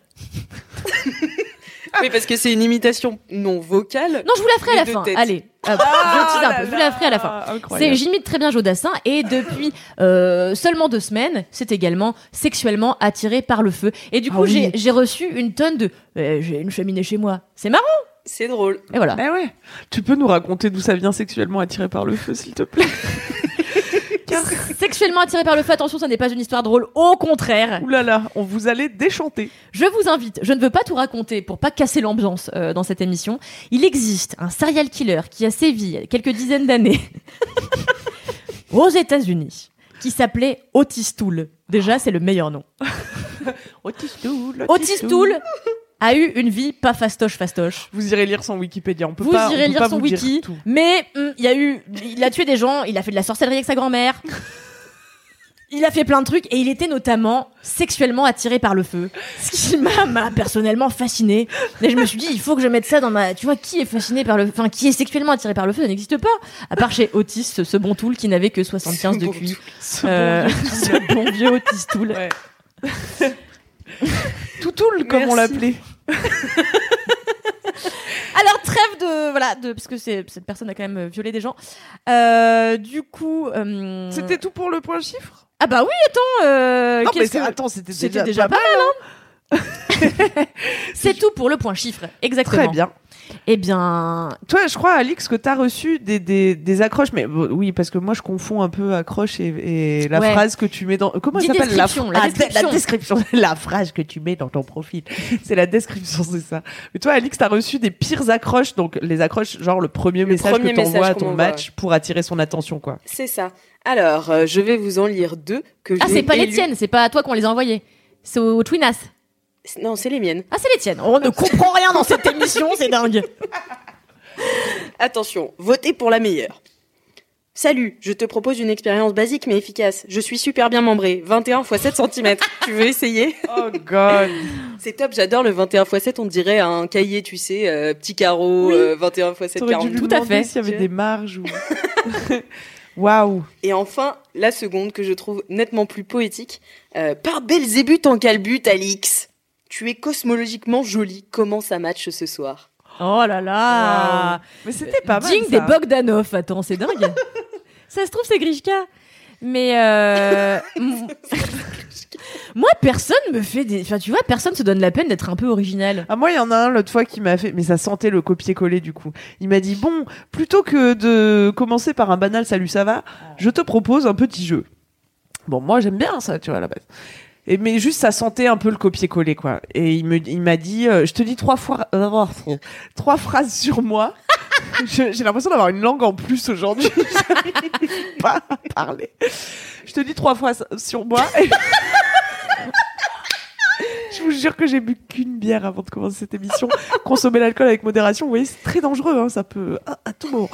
Oui, parce que c'est une imitation non vocale. Non, je vous la ferai à la fin. Allez, hop, Ah je tease un peu. Je vous la ferai à la fin. C'est j'imite très bien Jodassin et depuis euh, seulement deux semaines, c'est également sexuellement attiré par le feu. Et du Ah coup, oui. j'ai j'ai reçu une tonne de euh, j'ai une cheminée chez moi. C'est marrant. C'est drôle. Et voilà. Bah ouais. Tu peux nous raconter d'où ça vient sexuellement attiré par le feu, s'il te plaît Sexuellement attiré par le feu, attention, ça n'est pas une histoire drôle. Au contraire, Ouh là là, on vous allait déchanter. Je vous invite, je ne veux pas tout raconter pour pas casser l'ambiance euh, dans cette émission. Il existe un serial killer qui a sévi il y a quelques dizaines d'années aux États-Unis qui s'appelait Otis Toole. Déjà, c'est le meilleur nom. Otis Toole. Otis Toole a eu une vie pas fastoche fastoche. Vous irez lire son Wikipédia. On peut Vous pas, on irez peut lire pas son vous dire wiki, mais hum, il y a eu, il a tué des gens, il a fait de la sorcellerie avec sa grand-mère. Il a fait plein de trucs et il était notamment sexuellement attiré par le feu, ce qui m'a personnellement fasciné. Et je me suis dit, il faut que je mette ça dans ma. Tu vois, qui est fasciné par le, enfin, qui est sexuellement attiré par le feu, ça n'existe pas. À part chez Otis, ce, bon tool qui n'avait que 75 de QI. Ce Euh, bon vieux ce bon vieux Otis Tool. Ouais. Toutoul, comme on l'appelait. Alors trêve de voilà de parce que c'est cette personne a quand même violé des gens. Euh, du coup, euh, C'était tout pour le point chiffre? Ah bah oui attends. euh, Non, mais que- attends, c'était C'était déjà, déjà pas mal, hein C'est tout pour le point chiffre, exactement. Très bien. Eh bien, Toi, je crois, Alix, que t'as reçu des, des, des accroches, mais bon, oui, parce que moi, je confonds un peu accroche et, et la Ouais. phrase que tu mets dans. Comment ça s'appelle la, description, la Ah, description. la description, la phrase que tu mets dans ton profil. c'est la description, c'est ça. Mais toi, Alix, t'as reçu des pires accroches, donc les accroches, genre le premier message premier que t'envoies message à ton match pour attirer son attention, quoi. C'est ça. Alors, euh, je vais vous en lire deux que ah, c'est pas les tiennes, c'est pas à toi qu'on les a envoyés. C'est au Twinas. Non, c'est les miennes. Ah, c'est les tiennes. On ne comprend rien dans cette émission, c'est dingue. Attention, votez pour la meilleure. Salut, je te propose une expérience basique mais efficace. Je suis super bien membré, 21 x 7 cm. tu veux essayer? Oh god. C'est top, j'adore le 21 x 7, on dirait un cahier, tu sais, euh, petit carreau, Oui. euh, 21 x 7, T'aurais dû 40. lui Tout à demander fait. s'il y avait des marges ou. Waouh. Et enfin, la seconde que je trouve nettement plus poétique. Euh, par Belzébuth en calbut, Alix. Tu es cosmologiquement jolie. Comment ça match ce soir? Oh là là. Mais c'était pas mal. Digne des Bogdanov. Attends, c'est dingue. ça se trouve, c'est Grishka. Mais euh, moi, personne me fait des. Enfin, tu vois, personne se donne la peine d'être un peu original. Ah moi il y en a un l'autre fois qui m'a fait mais ça sentait le copier-coller du coup. Il m'a dit bon, plutôt que de commencer par un banal salut ça va, je te propose un petit jeu. Bon moi j'aime bien ça, tu vois à la base. Et mais juste ça sentait un peu le copier-coller quoi. Et il me il m'a dit euh, je te dis trois fois euh, trois phrases sur moi. J'ai l'impression d'avoir une langue en plus aujourd'hui. Pas parler. Je te dis trois phrases sur moi. Je vous jure que j'ai bu qu'une bière avant de commencer cette émission. Consommer l'alcool avec modération, vous voyez, c'est très dangereux, hein, ça peut à, à tout moment.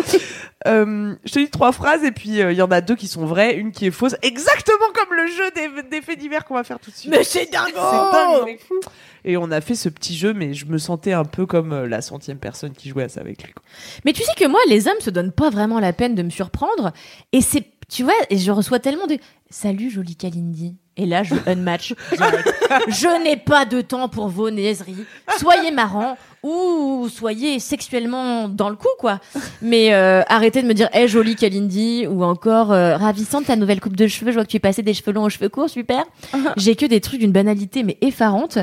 Euh, je te dis trois phrases et puis euh, il y en a deux qui sont vraies, une qui est fausse, exactement comme le jeu des, des faits divers qu'on va faire tout de suite. c'est dingue C'est dingue. Et on a fait ce petit jeu, mais je me sentais un peu comme euh, la centième personne qui jouait à ça avec lui. quoi. Mais tu sais que moi, les hommes se donnent pas vraiment la peine de me surprendre. Et c'est, tu vois, et je reçois tellement de Salut, jolie Kalindi. Et là, je unmatch. je n'ai pas de temps pour vos niaiseries. Soyez marrants ou soyez sexuellement dans le coup, quoi. Mais euh, arrêtez de me dire, hé, jolie Kalindi, ou encore, euh, ravissante ta nouvelle coupe de cheveux. Je vois que tu es passé des cheveux longs aux cheveux courts, super. J'ai que des trucs d'une banalité, mais effarante.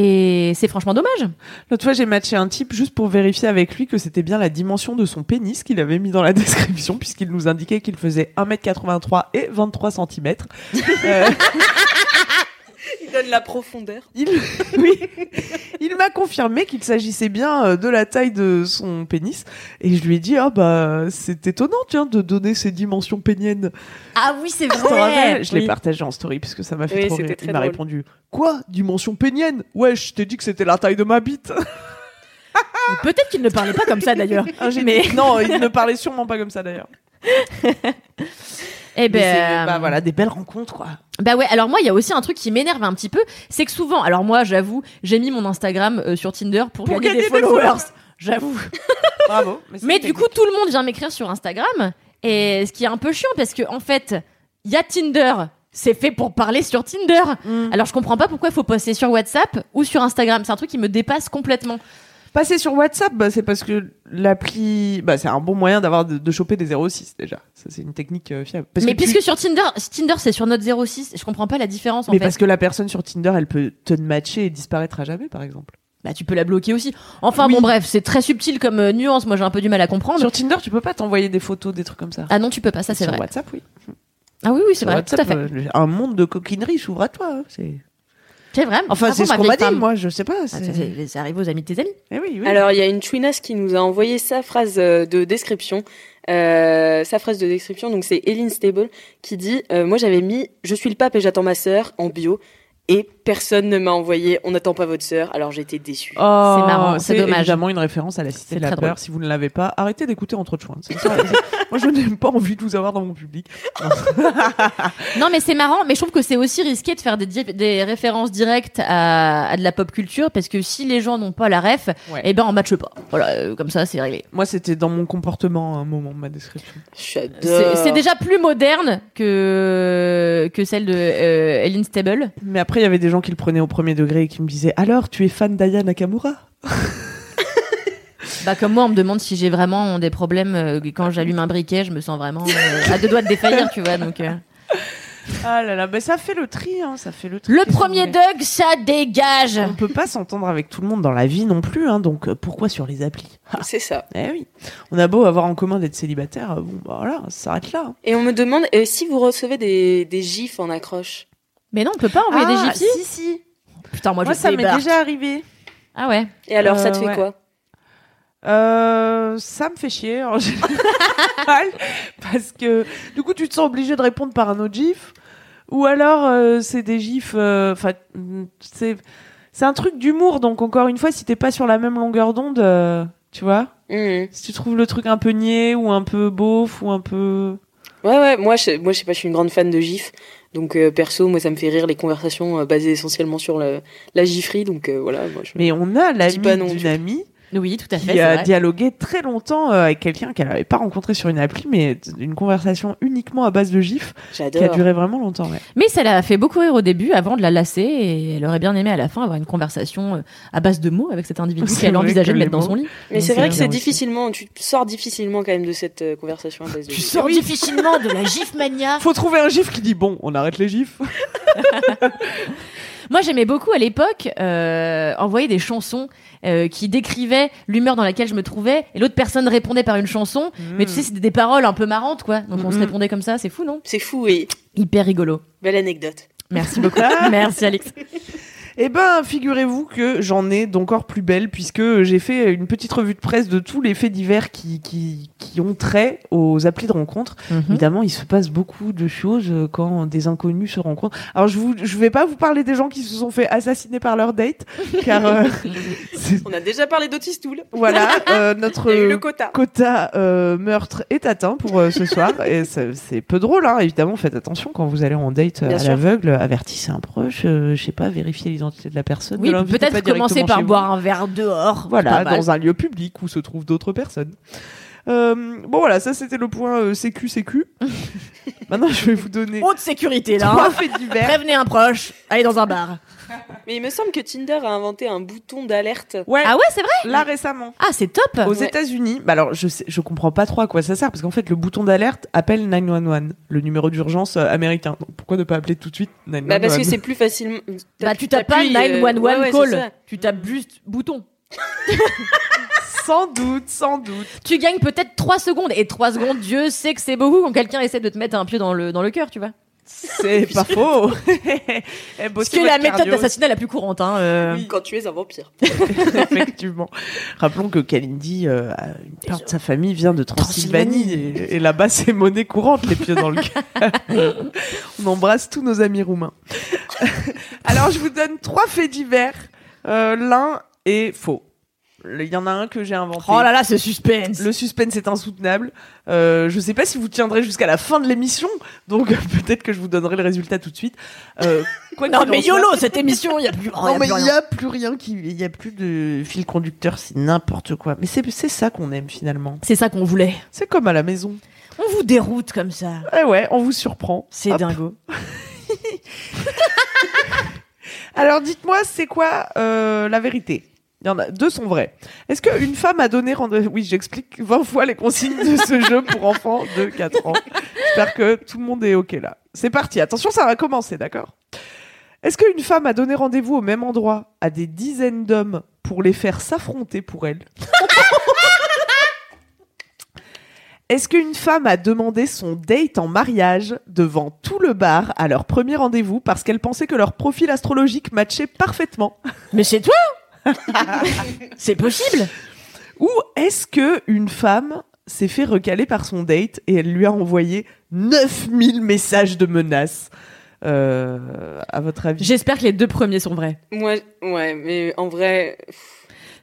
Et c'est franchement dommage. L'autre fois, j'ai matché un type juste pour vérifier avec lui que c'était bien la dimension de son pénis qu'il avait mis dans la description, puisqu'il nous indiquait qu'il faisait 1m83 et 23 cm. Euh, Il donne la profondeur. il, oui, il m'a confirmé qu'il s'agissait bien euh, de la taille de son pénis. Et je lui ai dit, ah bah, c'est étonnant, tiens, de donner ces dimensions péniennes. Ah oui, c'est vrai. Je l'ai Oui. partagé en story parce que ça m'a fait Oui, trop rire. Il m'a répondu, quoi Dimension pénienne? Ouais, je t'ai dit que c'était la taille de ma bite. Peut-être qu'il ne parlait pas comme ça d'ailleurs. Ah, Mais- Non, il ne parlait sûrement pas comme ça d'ailleurs. Eh Mais c'est, ben, bah voilà, des belles rencontres quoi. Bah ouais. Alors moi, il y a aussi un truc qui m'énerve un petit peu, c'est que souvent, alors moi, j'avoue, j'ai mis mon Instagram euh, sur Tinder pour, Pour gagner, gagner des des followers. followers. J'avoue. Bravo. Mais du coup, tout le monde vient m'écrire sur Instagram, et ce qui est un peu chiant parce que en fait, il y a Tinder. C'est fait pour parler sur Tinder. Mm. Alors je comprends pas pourquoi il faut poster sur WhatsApp ou sur Instagram. C'est un truc qui me dépasse complètement. Passer sur WhatsApp, bah, c'est parce que l'appli, bah, c'est un bon moyen d'avoir de, de choper des 06 déjà. Ça c'est une technique euh, fiable. Parce Mais que tu- puisque sur Tinder, Tinder c'est sur notre 06, je comprends pas la différence en mais fait. parce que la personne sur Tinder, elle peut te matcher et disparaître à jamais, par exemple. Bah tu peux la bloquer aussi. Enfin Oui. bon bref, c'est très subtil comme euh, nuance. Moi j'ai un peu du mal à comprendre. Sur Tinder, tu peux pas t'envoyer des photos, des trucs comme ça. Ah non, tu peux pas, ça c'est sur vrai. WhatsApp, oui. Ah oui oui, c'est Sur vrai, tout à WhatsApp, fait. euh, un monde de coquinerie s'ouvre à toi. hein, c'est... C'est vrai. Enfin, Bravo, c'est ce qu'on m'a dit, femme. moi, je sais pas. Ah, c'est arrivé aux amis de tes amis. Eh oui, oui. Alors, il y a une Twinas qui nous a envoyé sa phrase euh, de description. Euh, sa phrase de description, donc c'est Eileen Stable qui dit euh, Moi j'avais mis Je suis le pape et j'attends ma sœur en bio. Et personne ne m'a envoyé On n'attend pas votre sœur. Alors j'ai été déçue. Oh, marrant, c'est dommage. évidemment une référence à la Cité C'est de la Peur. drôle. Si vous ne l'avez pas, arrêtez d'écouter entre. C'est c'est- Moi, je n'ai pas envie de vous avoir dans mon public. Non mais c'est marrant, mais je trouve que c'est aussi risqué de faire des, di- des références directes à, à de la pop culture parce que si les gens n'ont pas la ref, Ouais. eh ben on matche pas. Voilà, euh, comme ça c'est réglé. Moi, c'était dans mon comportement à un moment, ma description. C'est c'est déjà plus moderne que que celle de euh, Ellen Stable. Mais après, il y avait des gens qui le prenaient au premier degré et qui me disaient Alors, tu es fan d'Aya Nakamura? Bah comme moi, on me demande si j'ai vraiment des problèmes euh, quand j'allume un briquet, je me sens vraiment euh, à deux doigts de défaillir, tu vois. Donc euh. Ah là là, bah ça fait le tri, hein, ça fait le tri. Le premier Doug, ça dégage. On peut pas s'entendre avec tout le monde dans la vie non plus, hein, donc euh, pourquoi sur les applis? Ah, C'est ça. Eh oui, on a beau avoir en commun d'être célibataire, euh, bon bah voilà, ça s'arrête là. hein. Et on me demande euh, si vous recevez des, des gifs en accroche. Mais non, on peut pas envoyer des Ah, gifs. Si si, Putain, moi, moi, je ça m'est déjà arrivé. Ah ouais. Et alors, ça te Euh, fait ouais. quoi Euh, ça me fait chier en général parce que du coup tu te sens obligé de répondre par un autre gif ou alors euh, c'est des gifs euh, enfin c'est c'est un truc d'humour donc encore une fois si t'es pas sur la même longueur d'onde euh, tu vois Mhm. si tu trouves le truc un peu niais ou un peu beauf ou un peu Ouais, ouais, moi je, moi, je sais pas, je suis une grande fan de gifs. Donc, euh, perso, moi, ça me fait rire les conversations euh, basées essentiellement sur le- la gifferie. Donc, euh, voilà. Moi, je... mais on a l'ami d'une amie Oui, tout à fait. qui a vrai. dialogué très longtemps euh, avec quelqu'un qu'elle avait pas rencontré sur une appli mais une conversation uniquement à base de gifs qui a duré vraiment longtemps ouais. Mais ça l'a fait beaucoup rire au début avant de la lasser et elle aurait bien aimé à la fin avoir une conversation euh, à base de mots avec cet individu qu'elle envisageait que de mettre dans son lit. Mais c'est C'est vrai que bien c'est difficilement, tu sors difficilement quand même de cette euh, conversation à base de Tu sors difficilement de la gif mania. Faut trouver un gif qui dit bon, on arrête les gifs. Moi, j'aimais beaucoup à l'époque euh, envoyer des chansons euh, qui décrivaient l'humeur dans laquelle je me trouvais et l'autre personne répondait par une chanson. Mais tu sais, c'était des paroles un peu marrantes, quoi. Donc on se répondait comme ça, c'est fou, non? C'est fou et Hyper rigolo. belle anecdote. Merci beaucoup. Merci Alex. Eh ben, figurez-vous que j'en ai d'encore plus belle puisque j'ai fait une petite revue de presse de tous les faits divers qui, qui, qui ont trait aux applis de rencontre. Mhm. Évidemment, il se passe beaucoup de choses euh, quand des inconnus se rencontrent. Alors, je je vais pas vous parler des gens qui se sont fait assassiner par leur date, car euh, On a déjà parlé d'Otistool. voilà, euh, notre le quota. quota euh, meurtre est atteint pour ce soir et c'est peu drôle hein. évidemment faites attention quand vous allez en date Bien à l'aveugle avertissez un proche je sais pas vérifiez l'identité de la personne Oui, peut-être commencer par boire un verre dehors. voilà dans un lieu public où se trouvent d'autres personnes Euh, bon voilà ça c'était le point euh, sécu sécu maintenant je vais vous donner Haute sécurité là. hein. Prévenez un proche. Allez dans un bar. Mais il me semble que Tinder a inventé un bouton d'alerte. ouais Ah ouais, c'est vrai. là récemment Ah, c'est top. Aux Ouais. États-Unis, bah alors je sais, je comprends pas trop à quoi ça sert parce qu'en fait le bouton d'alerte appelle 911, le numéro d'urgence euh, américain. Donc pourquoi ne pas appeler tout de suite 911 Bah, parce que c'est plus facilement. Bah, tu tapes pas t'appuies, euh, 911 ouais, ouais, c'est call. Tu tapes juste bouton. sans doute, sans doute. Tu gagnes peut-être 3 secondes. Et 3 secondes, Dieu sait que c'est beaucoup quand quelqu'un essaie de te mettre un pied dans le, dans le cœur, tu vois. C'est pas faux. Eh, Ce bossez qui est la méthode d'assassinat la plus courante. Hein, euh. Oui, quand tu es un vampire. Effectivement. Rappelons que Kalindi, euh, une part de sa famille vient de Transylvanie, et, et là-bas c'est monnaie courante les pieds dans le cœur. On embrasse tous nos amis roumains. Alors je vous donne trois faits divers. Euh, L'un est faux. Il y en a un que j'ai inventé. Oh là là, ce suspense. Le suspense est insoutenable. Euh, je sais pas si vous tiendrez jusqu'à la fin de l'émission, donc peut-être que je vous donnerai le résultat tout de suite. Euh, quoi Non mais soit- YOLO, cette émission, il y a plus. oh, y non a mais plus il rien. y a plus rien qui, il y a plus de fil conducteur, c'est n'importe quoi. Mais c'est c'est ça qu'on aime finalement. C'est ça qu'on voulait. C'est comme à la maison. On vous déroute comme ça. Eh ouais, on vous surprend. C'est dingo. Alors dites-moi, c'est quoi euh, la vérité? Il y en a deux sont vrais. Est-ce qu'une femme a donné rendez-vous Oui, j'explique 20 fois les consignes de ce jeu pour enfants de 4 ans. J'espère que tout le monde est OK là. C'est parti. Attention, ça va commencer, d'accord? Est-ce qu'une femme a donné rendez-vous au même endroit à des dizaines d'hommes pour les faire s'affronter pour elle? Est-ce qu'une femme a demandé son date en mariage devant tout le bar à leur premier rendez-vous parce qu'elle pensait que leur profil astrologique matchait parfaitement? Mais c'est toi C'est possible Ou est-ce que une femme s'est fait recaler par son date et elle lui a envoyé 9000 messages de menaces euh, à votre avis? J'espère que les deux premiers sont vrais. Moi, ouais, mais en vrai,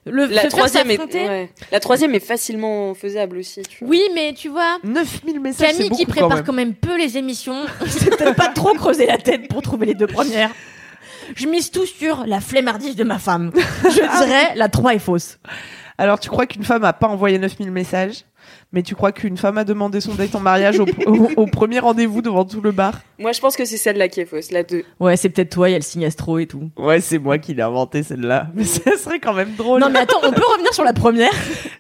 Le la troisième, est, s'affronter ouais. la troisième est facilement faisable aussi. Tu vois. Oui, mais tu vois, 9000 messages, c'est Camille beaucoup qui quand prépare même. quand même peu les émissions, c'est peut-être pas trop creuser la tête pour trouver les deux premières. Je mise tout sur la flemmardise de ma femme. Je dirais la 3 est fausse. Alors tu crois qu'une femme a pas envoyé 9000 messages Mais tu crois qu'une femme a demandé son date en mariage au, au- au premier rendez-vous devant tout le bar? Moi, je pense que c'est celle-là qui est fausse, la 2. Ouais, c'est peut-être toi, il y a le signe astro et tout. Ouais, c'est moi qui l'ai inventé celle-là. Mais ça serait quand même drôle. Non mais attends, on peut revenir sur la première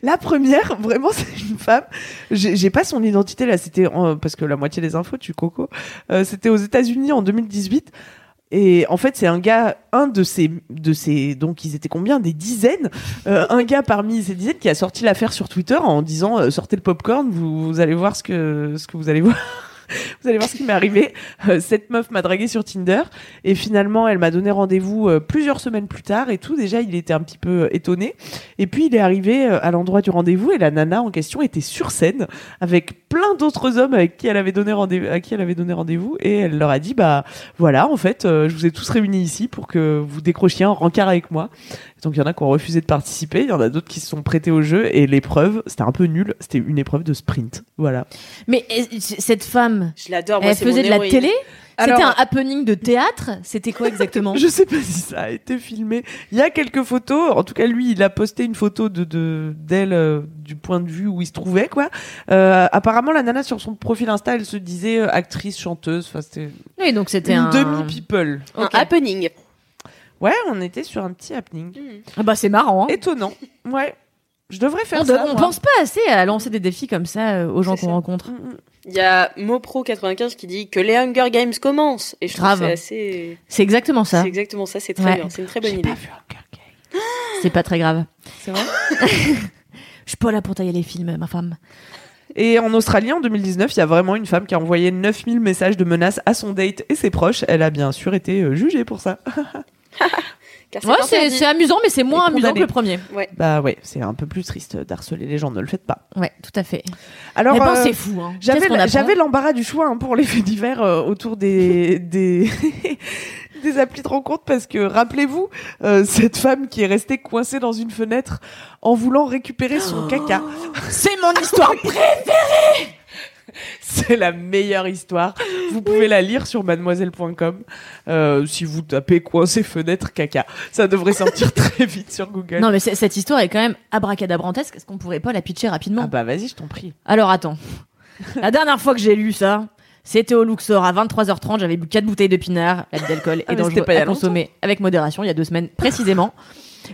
La première, vraiment, c'est une femme. J'ai pas son identité là. C'était en- parce que la moitié des infos, tu coco. Euh, C'était aux États-Unis en 2018. Et en fait, c'est un gars, un de ces, de ces, donc ils étaient combien, des dizaines, Euh, un gars parmi ces dizaines qui a sorti l'affaire sur Twitter en disant euh, sortez le popcorn, vous, vous allez voir ce que, ce que vous allez voir. Vous allez voir ce qui m'est arrivé. Euh, cette meuf m'a dragué sur Tinder et finalement elle m'a donné rendez-vous euh, plusieurs semaines plus tard et tout. Déjà il était un petit peu euh, étonné et puis il est arrivé euh, à l'endroit du rendez-vous et la nana en question était sur scène avec plein d'autres hommes avec qui elle avait donné rendez à qui elle avait donné rendez-vous et elle leur a dit bah voilà en fait euh, je vous ai tous réunis ici pour que vous décrochiez un rencard avec moi. Donc il y en a qui ont refusé de participer, il y en a d'autres qui se sont prêtés au jeu et l'épreuve c'était un peu nul, c'était une épreuve de sprint. Voilà. Mais cette femme, Je l'adore, moi, elle faisait mon de la télé? C'était un happening de théâtre C'était quoi exactement Je sais pas si ça a été filmé. Il y a quelques photos. En tout cas, lui, il a posté une photo de de- d'elle euh, du point de vue où il se trouvait, quoi. Euh, apparemment, la nana sur son profil Insta, elle se disait euh, actrice, chanteuse. Enfin, c'était Oui, donc c'était une un demi people. Un happening. Ouais, on était sur un petit happening. Ah bah c'est marrant. hein. Étonnant. Ouais. Je devrais faire On, ça. on moi. pense pas assez à lancer des défis comme ça euh, aux gens qu'on rencontre. Mm, mm. Il y a Mopro95 qui dit que les Hunger Games commencent. Et je trouve Grave. que c'est assez. C'est exactement ça. C'est exactement ça, c'est très Ouais. bien. C'est une très bonne idée. pas vu Hunger Games. C'est pas très grave. C'est vrai? Je suis pas là pour tailler les films, ma femme. Et en Australie, en 2019, il y a vraiment une femme qui a envoyé 9000 messages de menaces à son date et ses proches. Elle a bien sûr été euh, jugée pour ça. Ouais, c'est amusant, mais c'est moins amusant que le premier. Bah ouais, c'est un peu plus triste d'harceler les gens, ne le faites pas. Ouais, tout à fait. Alors, eh ben, euh, c'est fou. Hein. J'avais l'embarras du choix hein, pour les faits divers euh, autour des des des applis de rencontre parce que rappelez-vous euh, cette femme qui est restée coincée dans une fenêtre en voulant récupérer son caca. C'est mon histoire. C'est la meilleure histoire. Vous pouvez la lire sur mademoiselle.com euh, si vous tapez coincé fenêtre caca. Ça devrait sortir très vite sur Google. non, mais cette histoire est quand même abracadabrantesque. Est-ce qu'on pourrait pas la pitcher rapidement? Ah bah vas-y, je t'en prie. Alors attends. La dernière fois que j'ai lu ça, c'était au Luxor à 23h30. J'avais bu 4 bouteilles de pinard. L'abus d'alcool Ah, est dangereux c'était pas à consommer avec modération. Il y a deux semaines précisément.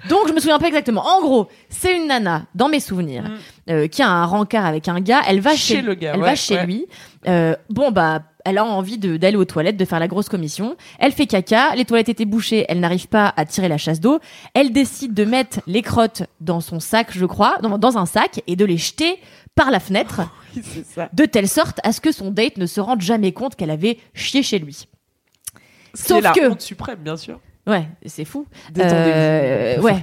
Donc je me souviens pas exactement. En gros, c'est une nana dans mes souvenirs euh, qui a un rencard avec un gars. Elle va chez, Chez le gars, Elle ouais, va chez ouais. lui. Euh, bon bah. Elle a envie d'aller aux toilettes, de faire la grosse commission. Elle fait caca, les toilettes étaient bouchées, elle n'arrive pas à tirer la chasse d'eau. Elle décide de mettre les crottes dans son sac, je crois, dans, dans un sac, et de les jeter par la fenêtre Oui, ça. de telle sorte à ce que son date ne se rende jamais compte qu'elle avait chié chez lui. C'est Sauf la que- honte suprême, bien sûr. Ouais, c'est fou. Euh, ouais,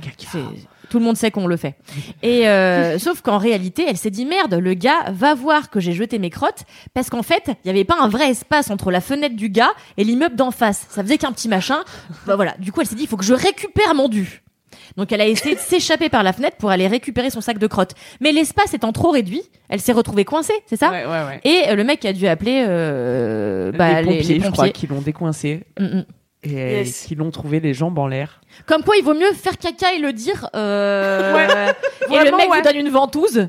tout le monde sait qu'on le fait. Et euh, sauf qu'en réalité, elle s'est dit merde, le gars va voir que j'ai jeté mes crottes parce qu'en fait, il n'y avait pas un vrai espace entre la fenêtre du gars et l'immeuble d'en face. Ça faisait qu'un petit machin. Bah voilà. Du coup, elle s'est dit il faut que je récupère mon dû. Donc elle a essayé de s'échapper par la fenêtre pour aller récupérer son sac de crottes. Mais l'espace étant trop réduit, elle s'est retrouvée coincée, c'est ça Ouais, ouais, ouais. Et euh, le mec a dû appeler euh, bah, les pompiers, les, les je crois, qui l'ont décoincé Mm, mm. Et Yes. qui l'ont trouvé les jambes en l'air. Comme quoi, il vaut mieux faire caca et le dire. Euh... et le mec ouais. vous donne une ventouse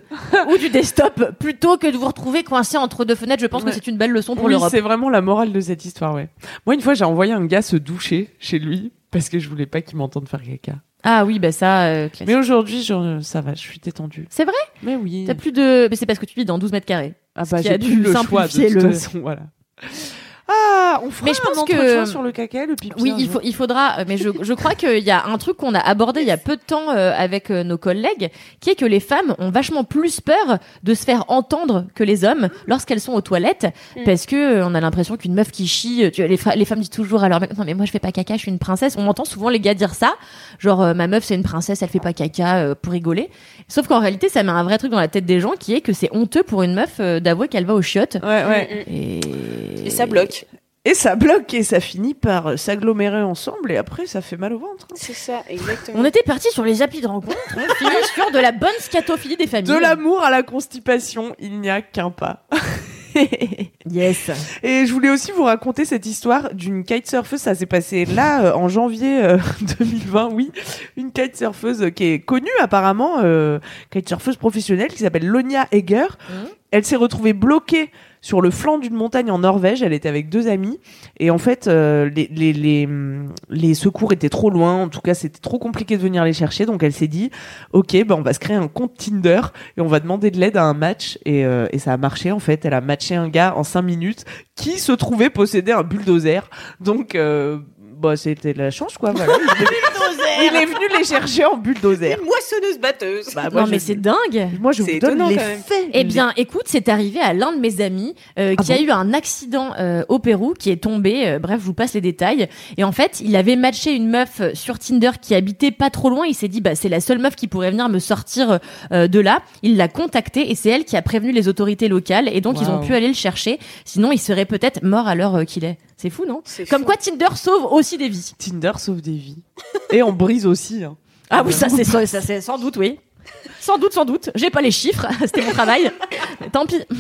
ou du desktop plutôt que de vous retrouver coincé entre deux fenêtres. Je pense Ouais. que c'est une belle leçon pour oui, l'Europe. c'est vraiment la morale de cette histoire, ouais. Moi, une fois, j'ai envoyé un gars se doucher chez lui parce que je voulais pas qu'il m'entende faire caca. Ah oui, bah ça, euh. Mais aujourd'hui, ça va, je suis détendue. C'est vrai? Mais oui. T'as plus de. Mais c'est parce que tu vis dans 12 mètres carrés. Ah bah j'ai dû plus le choix de toute le- façon, voilà. Ah, on fera Mais je pense un que- sur le caca, le pipi. Oui, il, jour. faut, il faudra. euh, Mais je, je crois qu'il y a un truc qu'on a abordé il y a peu de temps euh, avec euh, nos collègues, qui est que les femmes ont vachement plus peur de se faire entendre que les hommes lorsqu'elles sont aux toilettes, Mm. parce que euh, on a l'impression qu'une meuf qui chie, tu vois, les, les femmes disent toujours à leur mec, non mais moi je fais pas caca, je suis une princesse. On entend souvent les gars dire ça, genre ma meuf c'est une princesse, elle fait pas caca euh, pour rigoler. Sauf qu'en réalité, ça met un vrai truc dans la tête des gens, qui est que c'est honteux pour une meuf euh, d'avouer qu'elle va aux chiottes. Ouais, ouais. Et... Et ça bloque. Et ça bloque et ça finit par s'agglomérer ensemble et après ça fait mal au ventre. hein. C'est ça, exactement. On était parti sur les applis de rencontre, on finit sur de la bonne scatophilie des familles. De l'amour à la constipation, il n'y a qu'un pas. yes. Et je voulais aussi vous raconter cette histoire d'une kitesurfeuse. Ça s'est passé là euh, en janvier euh, 2020. Oui, une kitesurfeuse qui est connue apparemment, euh, kitesurfeuse professionnelle qui s'appelle Lonia Egger. Mhm. Elle s'est retrouvée bloquée sur le flanc d'une montagne en Norvège. Elle était avec deux amis et en fait euh, les, les, les, hum, les secours étaient trop loin. En tout cas, c'était trop compliqué de venir les chercher. Donc elle s'est dit, ok, ben on va se créer un compte Tinder et on va demander de l'aide à un match. Et, euh, et ça a marché en fait. Elle a matché un gars en cinq minutes qui se trouvait posséder un bulldozer. Donc euh, bah c'était de la chance quoi. Il est, il est venu les chercher en bulldozer. Une moissonneuse batteuse. Bah, moi, non, mais je- c'est dingue. moi je C'est vous donne étonnant, les quand même. faits. Eh bien, écoute, c'est arrivé à l'un de mes amis euh, Ah qui bon a eu un accident euh, au Pérou, qui est tombé. euh, bref, je vous passe les détails. Et en fait, il avait matché une meuf euh, sur Tinder qui habitait pas trop loin. Il s'est dit, bah c'est la seule meuf qui pourrait venir me sortir euh, de là. Il l'a contactée et c'est elle qui a prévenu les autorités locales. Et donc, ils ont Waouh. pu aller le chercher. Sinon, il serait peut-être mort à l'heure euh, qu'il est. C'est fou, non C'est Comme fou. quoi, Tinder sauve aussi des vies. Tinder sauve des vies. Et on brise aussi. hein. Ah oui, ça c'est ça, ça, c'est sans doute, oui. Sans doute, sans doute. J'ai pas les chiffres, c'était mon travail. Tant pis.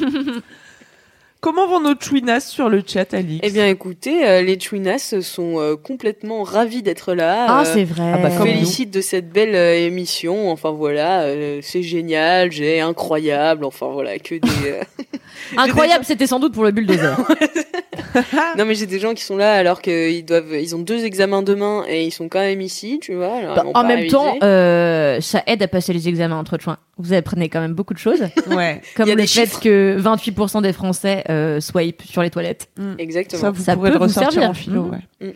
Comment vont nos chouinas sur le chat, Alix Eh bien, écoutez, euh, les Twinas sont euh, complètement ravis d'être là. Ah, euh, c'est vrai. ah bah, félicite de cette belle euh, émission. Enfin voilà, euh, c'est génial, j'ai incroyable. Enfin voilà, que des. euh, Incroyable, c'était sans doute pour le bulldozer. non mais j'ai des gens qui sont là alors qu'ils doivent, ils ont deux examens demain et ils sont quand même ici, tu vois. alors Bah, en même révisé. temps, euh, ça aide à passer les examens entre chouins. Vous apprenez quand même beaucoup de choses, Ouais. comme le fait que 28% des Français euh, swipe sur les toilettes. Exactement. Ça, vous Ça pourrez peut le vous ressortir servir. en philo, ouais. Mhm.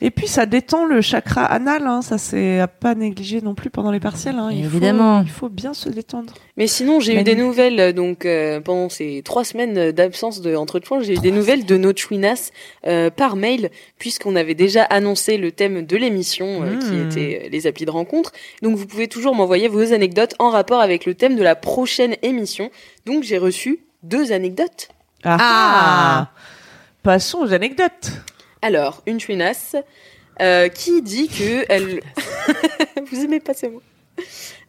Et puis ça détend le chakra anal, hein. ça c'est à pas négliger non plus pendant les partiels. Hein. Il Évidemment. faut, il faut bien se détendre. Mais sinon, j'ai eu des nouvelles euh, donc euh, pendant ces trois semaines d'absence de entre j'ai eu des nouvelles de nos chouinas euh, par mail puisqu'on avait déjà annoncé le thème de l'émission euh, qui Hmm. était euh, les applis de rencontre. Donc vous pouvez toujours m'envoyer vos anecdotes en rapport avec le thème de la prochaine émission. Donc j'ai reçu deux anecdotes. Ah, Ah. Passons aux anecdotes. Alors, une chouinasse euh, qui dit que elle. Vous aimez pas ces mots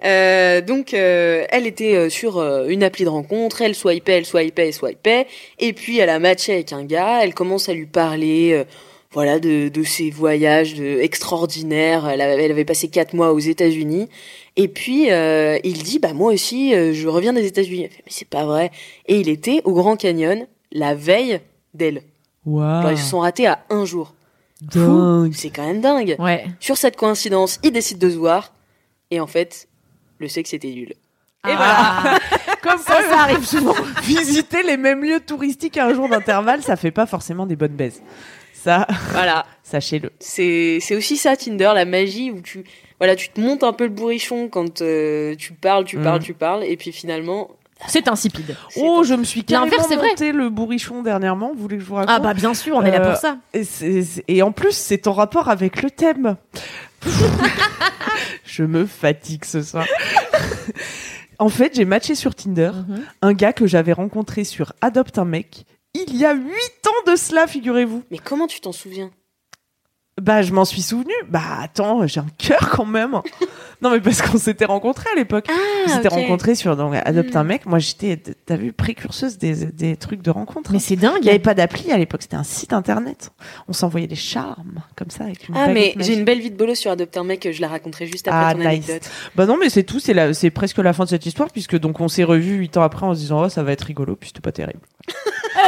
Euh, donc, euh, elle était sur une appli de rencontre, elle swipait, elle swipait, elle swipait, et puis elle a matché avec un gars, elle commence à lui parler, voilà, de, de ses voyages de, extraordinaires. Elle avait, elle avait passé quatre mois aux États-Unis, et puis il dit, bah moi aussi, je reviens des États-Unis. Elle fait, mais c'est pas vrai. Et il était au Grand Canyon la veille d'elle. Genre, ils se sont ratés à un jour. Dingue. C'est quand même dingue. Ouais. Sur cette coïncidence, ils décident de se voir. Et en fait, le sexe était nul. Et voilà. Comme Ça, ça arrive souvent. visiter les mêmes lieux touristiques à un jour d'intervalle, ça fait pas forcément des bonnes baises. Ça, Voilà. sachez-le. C'est c'est aussi ça, Tinder, la magie où tu, voilà, tu te montes un peu le bourrichon quand euh, tu parles, tu parles, Mhm. tu parles. Et puis finalement. C'est insipide. Oh, je me suis carrément monté le bourrichon dernièrement. Vous voulez que je vous raconte Ah bah bien sûr, on est là Euh, pour ça. Et, c'est- c'est- et en plus, c'est en rapport avec le thème. je me fatigue ce soir. en fait, j'ai matché sur Tinder Mhm. un gars que j'avais rencontré sur Adopte un mec il y a 8 ans de cela, figurez-vous. Mais comment tu t'en souviens? Bah, je m'en suis souvenu. Bah, attends, j'ai un cœur quand même. non, mais parce qu'on s'était rencontrés à l'époque. on s'était Ah, rencontrés sur donc, Adopte Hmm. un mec. Moi, j'étais, t'as vu, précurseuse des, des trucs de rencontre. Mais c'est Il n'y dingue. avait pas d'appli à l'époque, c'était un site internet. On s'envoyait des charmes, comme ça, avec une Ah, mais j'ai une belle vie de bolos sur Adopter un mec, je la raconterai juste après Ah, ton nice. anecdote. Bah non, mais c'est tout, c'est, la, c'est presque la fin de cette histoire, puisque donc on s'est revus huit ans après en se disant, oh, ça va être rigolo, puis c'était pas terrible.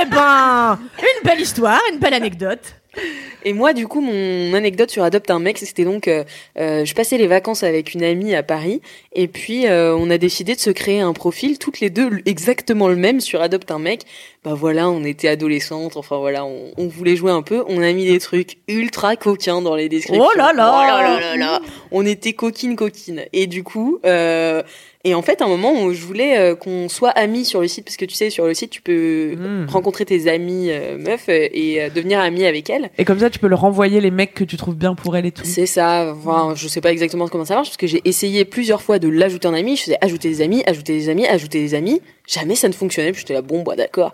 Eh ben, une belle histoire, une belle anecdote. Et moi, du coup, mon anecdote sur Adopte un mec, c'était donc, euh, euh, je passais les vacances avec une amie à Paris, et puis euh, on a décidé de se créer un profil, toutes les deux exactement le même sur Adopte un mec. Bah voilà, on était adolescentes, enfin voilà, on, on voulait jouer un peu, on a mis des trucs ultra coquins dans les descriptions. Oh là là Oh là là là là On était coquines coquines. Et du coup, euh, et en fait, à un moment, où je voulais euh, qu'on soit amis sur le site, parce que tu sais, sur le site, tu peux Mm. rencontrer tes amies euh, meufs euh, et devenir amie avec elles. Et comme ça, tu peux leur renvoyer les mecs que tu trouves bien pour elle et tout. C'est ça. Enfin, je sais pas exactement comment ça marche parce que j'ai essayé plusieurs fois de l'ajouter en ami. Je faisais ajouter des amis, ajouter des amis, ajouter des amis. Jamais ça ne fonctionnait. Puis j'étais là, bon, bah d'accord.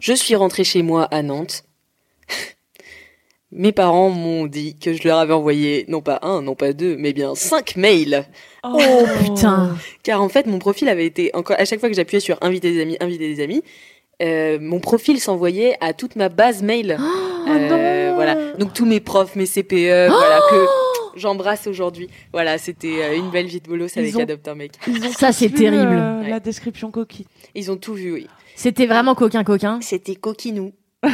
Je suis rentrée chez moi à Nantes. Mes parents m'ont dit que je leur avais envoyé non pas un, non pas deux, mais bien cinq mails. Oh putain. Car en fait, mon profil avait été encore à chaque fois que j'appuyais sur inviter des amis, inviter des amis, euh, mon profil s'envoyait à toute ma base mail. Euh, voilà. Donc tous mes profs, mes CPE, voilà que j'embrasse aujourd'hui. Voilà, c'était euh, une belle vie de bolos avec ont- Adopte un mec. Ça, c'est terrible. euh, Ouais. La description coquille. Ils ont tout vu, oui. C'était vraiment coquin coquin. C'était coquinou.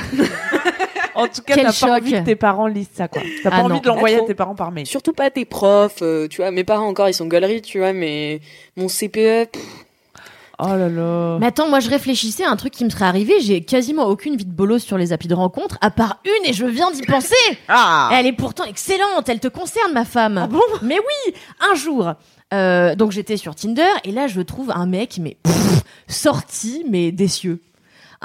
En tout cas, Quel t'as choc. pas envie que tes parents lisent ça, quoi. T'as Ah pas non. envie de l'envoyer Pas à tes parents par mail. Surtout pas tes profs, euh, tu vois. Mes parents encore, ils sont galeries, tu vois, mais mon CPE, pff, Oh là là. Mais attends, moi je réfléchissais à un truc qui me serait arrivé. J'ai quasiment aucune vie de bolos sur les applis de rencontre, à part une, et je viens d'y penser. Ah Elle est pourtant excellente, elle te concerne, ma femme. bon? Mais oui, un jour. euh, donc j'étais sur Tinder et là je trouve un mec mais pff, sorti mais des cieux.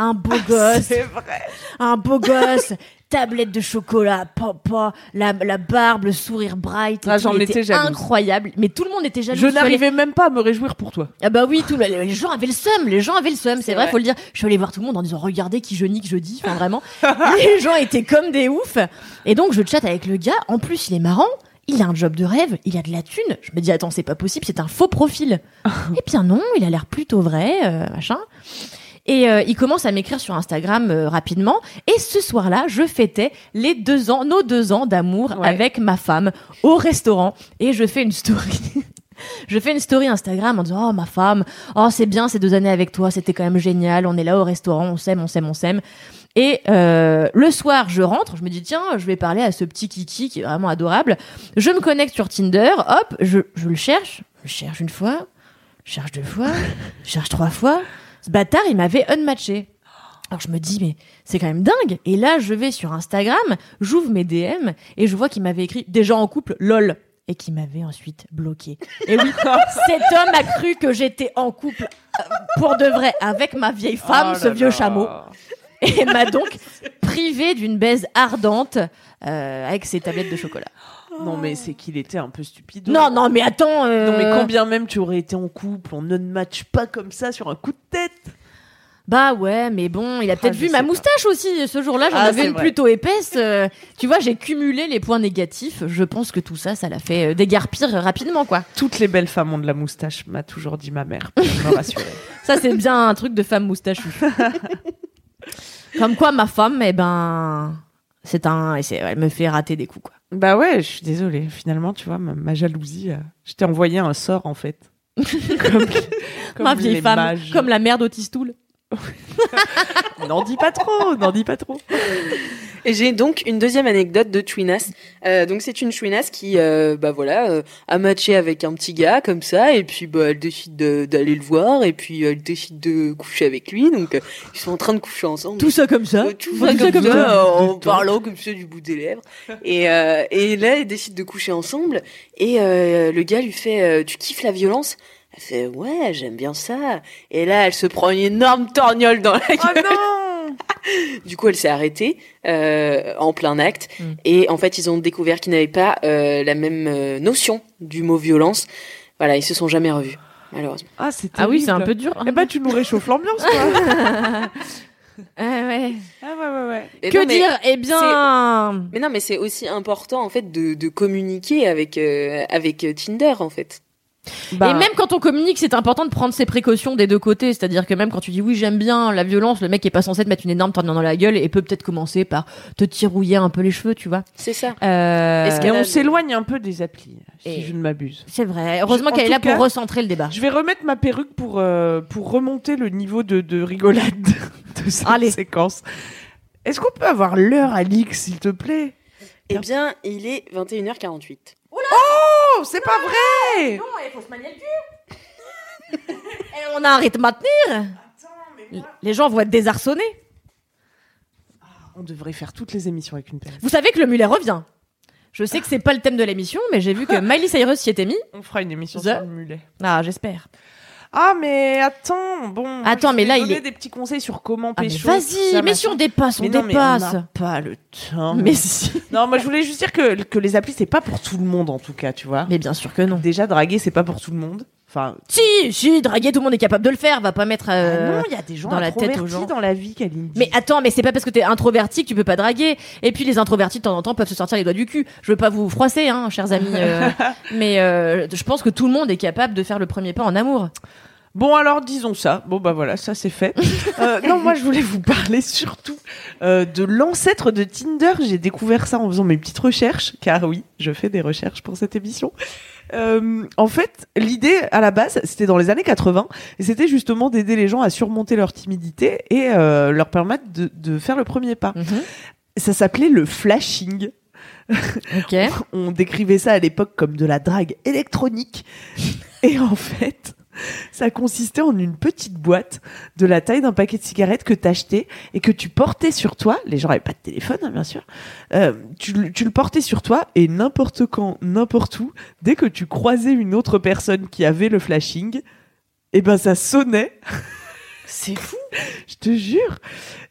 Un beau gosse, C'est vrai. un beau gosse, tablette de chocolat, papa, la, la barbe, le sourire bright. Ah, j'en étais jalouse. incroyable. Mais tout le monde était jaloux. Je allée- n'arrivais même pas à me réjouir pour toi. ah bah oui, tout, le- les gens avaient le seum, les gens avaient le seum, c'est vrai, vrai. faut le dire. Je suis allée voir tout le monde en disant regardez qui je nique jeudi, enfin vraiment. les gens étaient comme des oufs. Et donc je chatte avec le gars, en plus il est marrant, il a un job de rêve, il a de la thune. Je me dis attends, c'est pas possible, c'est un faux profil. Et bien non, il a l'air plutôt vrai, euh, machin. Et euh, il commence à m'écrire sur Instagram euh, rapidement. Et ce soir-là, je fêtais les deux ans, nos deux ans d'amour Ouais. avec ma femme au restaurant. Et je fais une story. je fais une story Instagram en disant Oh, ma femme, oh, c'est bien ces deux années avec toi, c'était quand même génial. On est là au restaurant, on s'aime, on s'aime, on s'aime. Et euh, le soir, je rentre, je me dis tiens, je vais parler à ce petit Kiki qui est vraiment adorable. Je me connecte sur Tinder, hop, je, je le cherche, je cherche une fois, je cherche deux fois, je cherche trois fois. Ce bâtard, il m'avait unmatché. Alors je me dis mais c'est quand même dingue. Et là, je vais sur Instagram, j'ouvre mes DM et je vois qu'il m'avait écrit déjà en couple, lol. Et qui m'avait ensuite bloqué. Et oui, cet homme a cru que j'étais en couple euh, pour de vrai avec ma vieille femme, Oh ce là vieux là. chameau et m'a donc privé d'une baise ardente euh, avec ses tablettes de chocolat. Non, mais c'est qu'il était un peu stupide. Non, non, mais attends. euh, Non, mais combien même tu aurais été en couple, on ne match pas comme ça sur un coup de tête. Bah ouais, mais bon, il a peut-être Ah, vu ma pas. moustache aussi. Ce jour-là, j'en Ah, avais une vrai. plutôt épaisse. euh, tu vois, j'ai cumulé les points négatifs. Je pense que tout ça, ça l'a fait euh, dégarpir rapidement, quoi. Toutes les belles femmes ont de la moustache, m'a toujours dit ma mère, pour me rassurer. Ça, c'est bien un truc de femme moustachue. Comme quoi, ma femme, eh ben, c'est un, et elle me fait rater des coups, quoi. Bah ouais, je suis désolée. Finalement, tu vois, ma, ma jalousie, euh, je t'ai envoyé un sort en fait. comme, comme Ma vieille les femme, mages. comme la mère d'Otistoul. N'en dis pas trop, n'en dis pas trop. Et j'ai donc une deuxième anecdote de Twinas. Euh, donc c'est une Twinas qui, euh, bah voilà, euh, a matché avec un petit gars comme ça, et puis bah elle décide de- d'aller le voir, et puis elle décide de coucher avec lui. Donc euh, ils sont en train de coucher ensemble. Tout ça comme ça? Tout Tout ça ça comme, ça, ça? en parlant comme ça du bout des lèvres. Et, et là, ils décident de coucher ensemble. Et le gars lui fait Tu kiffes la violence? Elle fait Ouais, j'aime bien ça. Et là, elle se prend une énorme torgnole dans la Oh gueule. non Du coup, elle s'est arrêtée euh, en plein acte. Mm. Et en fait, ils ont découvert qu'ils n'avaient pas euh, la même euh, notion du mot violence. Voilà, ils se sont jamais revus, malheureusement. Ah, c'est Ah oui, c'est un peu dur. Eh bah, tu nous réchauffes l'ambiance, quoi. Ah ouais. ah ouais, ouais, ouais. Que non, dire? Eh bien, Mais non, mais c'est aussi important en fait de, de communiquer avec euh, avec euh, Tinder en fait. Bah, Et même quand on communique, c'est important de prendre ses précautions des deux côtés. C'est-à-dire que même quand tu dis oui, j'aime bien la violence, le mec est pas censé te mettre une énorme tornade dans la gueule et peut peut-être commencer par te tirouiller un peu les cheveux, tu vois. C'est ça. Euh, Est-ce Et on s'éloigne un peu des applis, si Et- je ne m'abuse. C'est vrai. Heureusement En qu'elle est là pour recentrer le débat. Je vais remettre ma perruque pour, euh, pour remonter le niveau de, de rigolade de cette Allez. séquence. Est-ce qu'on peut avoir l'heure, Alix, s'il te plaît? Eh bien, il est 21h48. Oh, c'est pas vrai Non, il faut se manier le cul. Et on a un rythme à tenir. Les gens vont être désarçonnés. On devrait faire toutes les émissions avec une perruque. Vous savez que le mulet revient. Je sais que c'est pas le thème de l'émission, mais j'ai vu que Miley Cyrus s'y était mis. On fera une émission The- sur le mulet. Ah, j'espère. Ah, mais attends, bon. Attends, mais là, il est- des petits conseils sur comment Ah, pécho. vas-y, mais si on dépasse, on Mais non, mais dépasse. on pas le temps. Mais si. Non, moi je voulais juste dire que, que les applis c'est pas pour tout le monde en tout cas, tu vois. Mais bien sûr que non. Déjà draguer c'est pas pour tout le monde. Enfin, Si, si, draguer, tout le monde est capable de le faire. Va pas mettre. euh, ah non, il y a des gens dans la tête aux gens. dans la vie, Kalindi. Mais attends, mais c'est pas parce que t'es introverti que tu peux pas draguer. Et puis les introvertis de temps en temps peuvent se sortir les doigts du cul. Je veux pas vous froisser, hein, chers amis. euh, mais euh, je pense que tout le monde est capable de faire le premier pas en amour. Bon alors disons ça. Bon bah voilà, ça c'est fait. Euh, non, moi je voulais vous parler surtout euh, de l'ancêtre de Tinder. J'ai découvert ça en faisant mes petites recherches, car oui, je fais des recherches pour cette émission. Euh, en fait, l'idée à la base, c'était dans les années 80, et c'était justement d'aider les gens à surmonter leur timidité et euh, leur permettre de, de faire le premier pas. Ça s'appelait le flashing. On décrivait ça à l'époque comme de la drague électronique. Et en fait, ça consistait en une petite boîte de la taille d'un paquet de cigarettes que t'achetais et que tu portais sur toi. Les gens n'avaient pas de téléphone, hein, bien sûr. Euh, tu, le- portais sur toi et n'importe quand, n'importe où, dès que tu croisais une autre personne qui avait le flashing, et ben ça sonnait. C'est fou. Je te jure.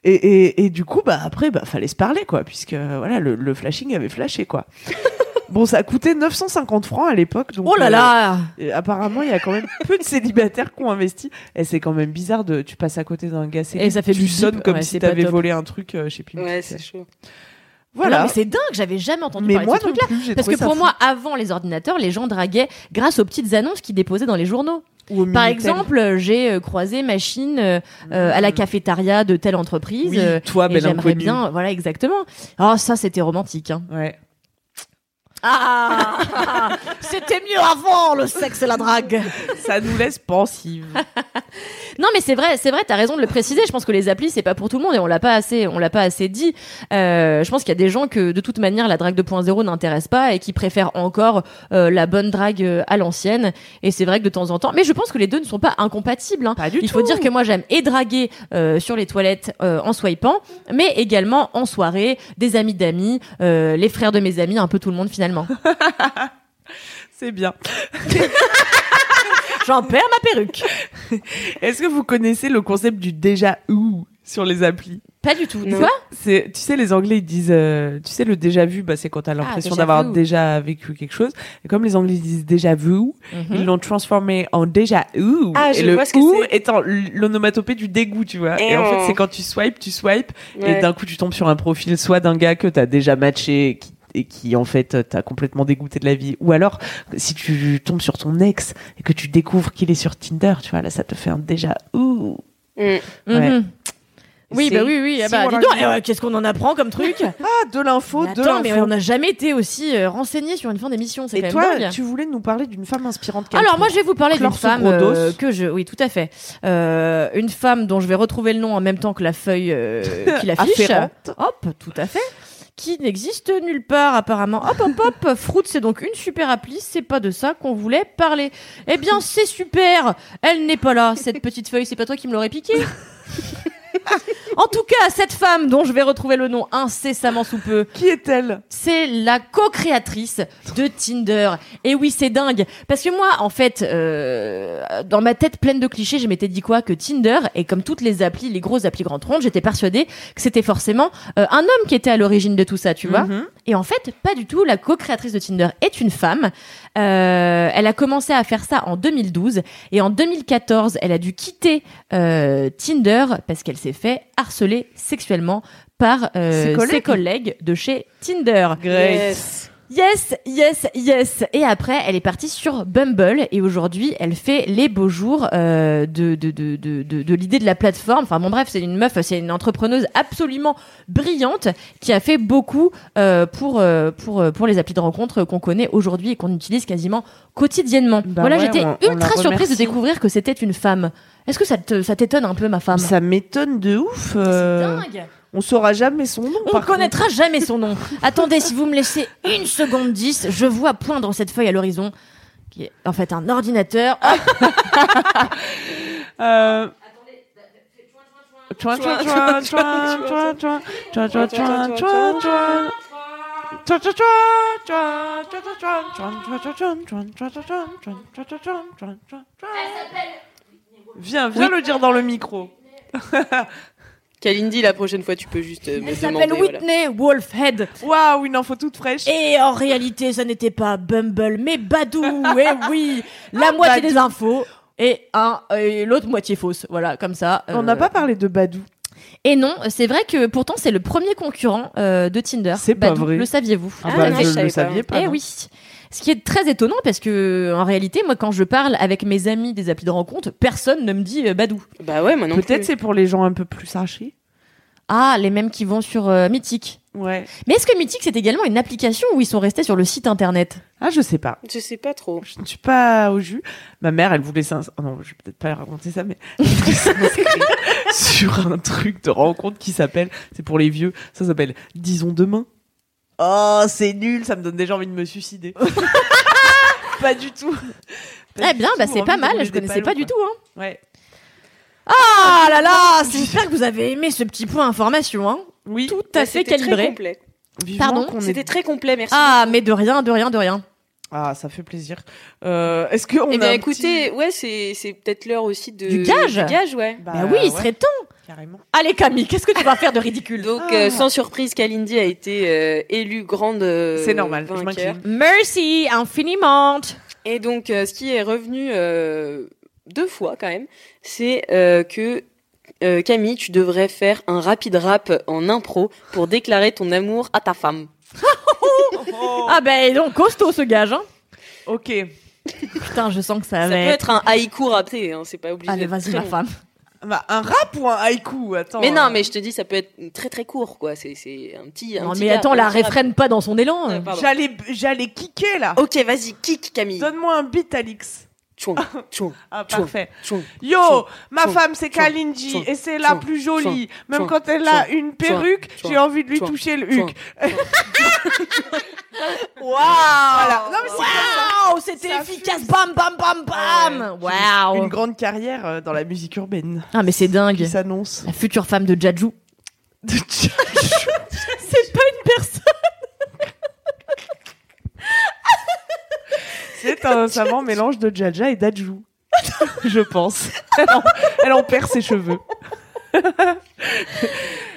Et, et, et du coup, bah après, bah fallait se parler, quoi, puisque voilà, le, le flashing avait flashé, quoi. bon, ça coûtait 950 francs à l'époque, donc. Oh là euh, là et apparemment, il y a quand même peu de célibataires qui ont investi. Et c'est quand même bizarre de, tu passes à côté d'un gars célib, Et ça fait tu du sonnes bip, comme ouais, si t'avais volé un truc, euh, je sais plus. Ouais, c'est chaud. Voilà. Non, mais c'est dingue, j'avais jamais entendu Mais parler moi de ce non truc-là. Parce que pour fou. moi, avant les ordinateurs, les gens draguaient grâce aux petites annonces qu'ils déposaient dans les journaux. Ou Par exemple, j'ai euh, croisé machine euh, euh, à la cafétéria de telle entreprise. oui, euh, toi, belle j'aimerais bien, voilà exactement. Oh, ça c'était romantique. Hein. Ouais. Ah, c'était mieux avant le sexe et la drague. Ça nous laisse pensive. Non, mais c'est vrai, c'est vrai, t'as raison de le préciser. Je pense que les applis, c'est pas pour tout le monde et on l'a pas assez, on l'a pas assez dit. Euh, je pense qu'il y a des gens que de toute manière la drague 2.0 n'intéresse pas et qui préfèrent encore euh, la bonne drague euh, à l'ancienne. Et c'est vrai que de temps en temps, mais je pense que les deux ne sont pas incompatibles. hein. Pas du Il tout. faut dire que moi j'aime et draguer euh, sur les toilettes euh, en swipant, mais également en soirée, des amis d'amis, euh, les frères de mes amis, un peu tout le monde finalement. C'est bien. J'en perds ma perruque. Est-ce que vous connaissez le concept du déjà ou sur les applis? Pas du tout. Non. Quoi C'est, tu sais, les Anglais ils disent, euh, tu sais, le déjà vu, bah c'est quand t'as l'impression déjà d'avoir vu. déjà vécu quelque chose. Et comme les Anglais disent déjà vu, Mhm. ils l'ont transformé en déjà ou. Ah, et je le vois ce que ou c'est. étant l'onomatopée du dégoût, tu vois. Et en Eh fait, oh. c'est quand tu swipes, tu swipes, et Ouais. d'un coup tu tombes sur un profil soit d'un gars que t'as déjà matché, qui et qui en fait t'a complètement dégoûté de la vie ou alors si tu tombes sur ton ex et que tu découvres qu'il est sur Tinder tu vois là ça te fait un déjà ouh Mm. Ouais. Mhm. Oui, bah oui, oui. ah bah, dis donc, eh qu'est-ce qu'on en apprend comme truc? Ah de l'info de Attends, mais l'info on n'a jamais été aussi euh, renseigné sur une fin d'émission. C'est et quand toi même dingue. tu voulais nous parler d'une femme inspirante Alors moi je vais vous parler d'une femme euh, que je oui tout à fait Euh, une femme dont je vais retrouver le nom en même temps que la feuille euh, qui l'affiche hop tout à fait qui n'existe nulle part apparemment. Hop hop hop Fruit c'est donc une super appli c'est pas de ça qu'on voulait parler. Eh bien c'est super. Elle n'est pas là cette petite feuille c'est pas toi qui me l'aurais piqué en tout cas cette femme dont je vais retrouver le nom incessamment sous peu qui est-elle? c'est la co-créatrice de Tinder. Et oui, c'est dingue. Parce que moi, en fait, euh, dans ma tête pleine de clichés, je m'étais dit quoi? Que Tinder, et comme toutes les applis, les grosses applis grandes rondes, j'étais persuadée que c'était forcément euh, un homme qui était à l'origine de tout ça, tu vois? Mhm. et en fait, pas du tout. La co-créatrice de Tinder est une femme. Euh, elle a commencé à faire ça en 2012 et en 2014, elle a dû quitter euh, Tinder parce qu'elle s'est fait harceler sexuellement par euh, Ses collègues ses collègues de chez Tinder. Yes. Yes, yes, yes. Et après, elle est partie sur Bumble et aujourd'hui, elle fait les beaux jours euh, de, de, de, de, de, l'idée de la plateforme. Enfin bon, bref, c'est une meuf, c'est une entrepreneuse absolument brillante qui a fait beaucoup euh, pour, euh, pour, euh, pour les applis de rencontre qu'on connaît aujourd'hui et qu'on utilise quasiment quotidiennement. Bah voilà, ouais, j'étais ultra surprise de découvrir que c'était une femme. Est-ce que ça te- ça t'étonne un peu, ma femme? Ça m'étonne de ouf euh, C'est dingue on saura jamais son nom. On par connaîtra jamais son nom. Attendez, si vous me laissez une seconde dix, je vois poindre cette feuille à l'horizon, qui est en fait un ordinateur. Viens, viens le dire dans le micro. Kalindi, la prochaine fois, tu peux juste euh, me Elle demander. s'appelle voilà. Whitney Wolfhead. Waouh, une info toute fraîche. Et en réalité, ça n'était pas Bumble, mais Badou. Eh oui, la moitié Badou. des infos et un et l'autre moitié fausse. Voilà, comme ça. On euh, n'a pas parlé de Badou. Et non, c'est vrai que pourtant c'est le premier concurrent euh, de Tinder. C'est pas Badou, vrai. Le saviez-vous? Ah, Ah, bah, non, je je le savais pas. pas. Eh non. oui. Ce qui est très étonnant parce que en réalité, moi, quand je parle avec mes amis des applis de rencontre, personne ne me dit euh, Badou. Bah ouais, moi non Peut-être c'est pour les gens un peu plus archés. Ah, les mêmes qui vont sur euh, Mythique. Ouais. Mais est-ce que Mythique c'est également une application où ils sont restés sur le site internet? Ah, je sais pas. Je sais pas trop. Je ne suis pas au jus. Ma mère, elle voulait s'inscrire. oh non, je vais peut-être pas raconter ça, mais elle voulait s'inscrire sur un truc de rencontre qui s'appelle, c'est pour les vieux, ça s'appelle Disons demain. Oh, c'est nul, ça me donne déjà envie de me suicider. pas du tout. Pas Eh bien, bah c'est pas mal. Je connaissais pas du tout. Hein. Ouais. Ah là là, j'espère que vous avez aimé ce petit point information. Hein. Oui. Tout Bah, à fait c'était très calibré. complet. Pardon C'était très complet, merci. Ah, mais de rien, de rien, de rien. Ah, ça fait plaisir. Euh, Est-ce qu'on Eh a bien, écoutez, ouais, c'est peut-être l'heure aussi de Du gage Du gage, ouais. Bah, oui, il ouais, serait temps. Carrément. Allez Camille, qu'est-ce que tu vas faire de ridicule Donc, Ah. euh, sans surprise, Kalindi a été euh, élue grande. euh, C'est normal, je vainqueur. m'incline. Merci infiniment. Et donc, euh, ce qui est revenu euh, deux fois quand même, c'est euh, que euh, Camille, tu devrais faire un rapide rap en impro pour déclarer ton amour à ta femme. Ah ben donc costaud ce gage. Hein. Ok. Putain, je sens que ça Ça va peut être... être un haïku rapé, hein, c'est pas obligé. Allez, vas-y ma femme. Bah, un rap ou un haïku Attends. Mais euh, non, mais je te dis, ça peut être très très court, quoi. C'est c'est un petit. un Non petit mais attends, la réfrène pas dans son élan. J'allais, j'allais kicker là. Ok, vas-y, kick Camille. Donne-moi un beat, Alix. Tchouan, tchouan, Ah, Chouin. parfait. tchouan. Yo, ma femme c'est. Kalindi et c'est la plus jolie. Même quand elle a une perruque, j'ai envie de lui toucher le huc. Waouh Voilà. Waouh, c'était efficace. Bam bam bam bam. Waouh. une grande carrière euh, dans la musique urbaine Ah mais c'est dingue. qui s'annonce. La future femme de Jadju. C'est pas une personne. C'est un savant mélange de Jaja et d'Adju. Je pense. Elle en, elle en perd ses cheveux.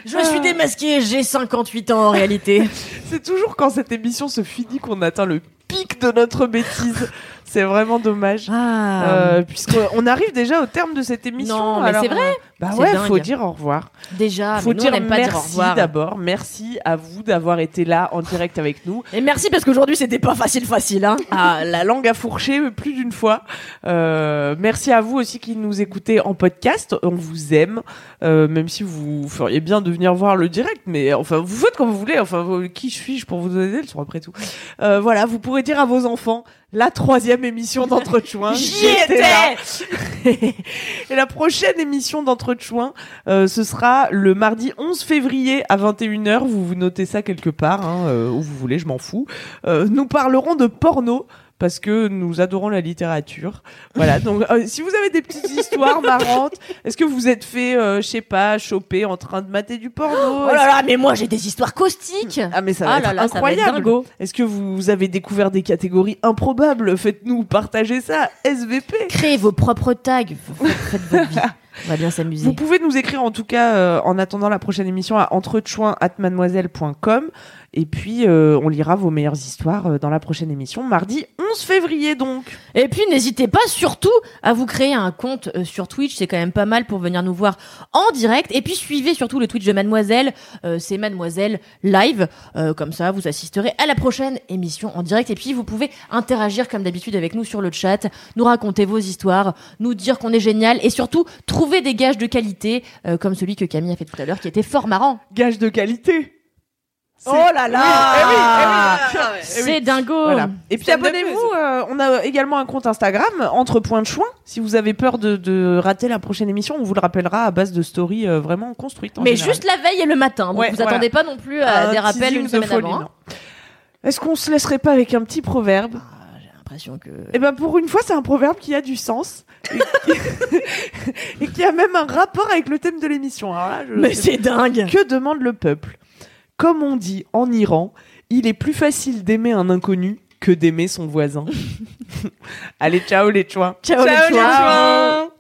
Je suis démasquée, j'ai 58 ans en réalité. C'est toujours quand cette émission se finit qu'on atteint le pic de notre bêtise. C'est vraiment dommage. Ah. Euh, Puisqu'on arrive déjà au terme de cette émission. Non, mais c'est vrai. euh, Bah ouais, dingue. faut dire au revoir. Déjà, faut nous, dire on n'aime pas merci dire au revoir. d'abord. Merci à vous d'avoir été là en direct avec nous. Et merci parce qu'aujourd'hui c'était pas facile facile hein. Ah, la langue a fourché plus d'une fois. Euh, merci à vous aussi qui nous écoutez en podcast. On vous aime, euh, même si vous feriez bien de venir voir le direct. Mais enfin, vous faites comme vous voulez. Enfin, qui suis-je pour vous donner des leçons après tout Euh, Voilà, vous pourrez dire à vos enfants la troisième émission d'Entre Chouins. J'y étais Et la prochaine émission d'Entre Chouins, euh, ce sera le mardi 11 février à 21h. Vous vous notez ça quelque part, hein, euh, où vous voulez, je m'en fous. Euh, nous parlerons de porno. Parce que nous adorons la littérature. Voilà. Donc, euh, si vous avez des petites histoires marrantes, est-ce que vous êtes fait, euh, je sais pas, choper en train de mater du porno? Oh là là, mais moi j'ai des histoires caustiques. Ah mais ça va Ah être là là, incroyable. Est-ce que vous avez découvert des catégories improbables? Faites-nous partager ça. SVP. Créez vos propres tags. Faites votre vie. On va bien s'amuser. Vous pouvez nous écrire en tout cas euh, en attendant la prochaine émission à entrechoin@mademoiselle.com et puis euh, on lira vos meilleures histoires euh, dans la prochaine émission mardi 11 février donc. Et puis n'hésitez pas surtout à vous créer un compte euh, sur Twitch, c'est quand même pas mal pour venir nous voir en direct. Et puis suivez surtout le Twitch de Mademoiselle, euh, c'est Mademoiselle Live, Euh, comme ça vous assisterez à la prochaine émission en direct. Et puis vous pouvez interagir comme d'habitude avec nous sur le chat, nous raconter vos histoires, nous dire qu'on est génial et surtout trouver des gages de qualité euh, comme celui que Camille a fait tout à l'heure qui était fort marrant. Gage de qualité. Oh là là Eh oui, oui. Ouais. C'est dingo Voilà. Et puis abonnez-vous, euh, on a également un compte Instagram, entre points de choix. Si vous avez peur de, de rater la prochaine émission, on vous le rappellera à base de stories euh, vraiment construites. en Mais général. juste la veille et le matin, donc Ouais, vous voilà. attendez pas non plus à Un des rappels teasing une de semaine folie, avant. hein. non. Est-ce qu'on se laisserait pas avec un petit proverbe? Ah, J'ai l'impression que... Eh ben pour une fois, c'est un proverbe qui a du sens et qui, et qui a même un rapport avec le thème de l'émission. Alors là, je- Mais c'est dingue que demande le peuple? Comme on dit en Iran, il est plus facile d'aimer un inconnu que d'aimer son voisin. Allez, ciao les chouins. Ciao, les Ciao les chouins. chouins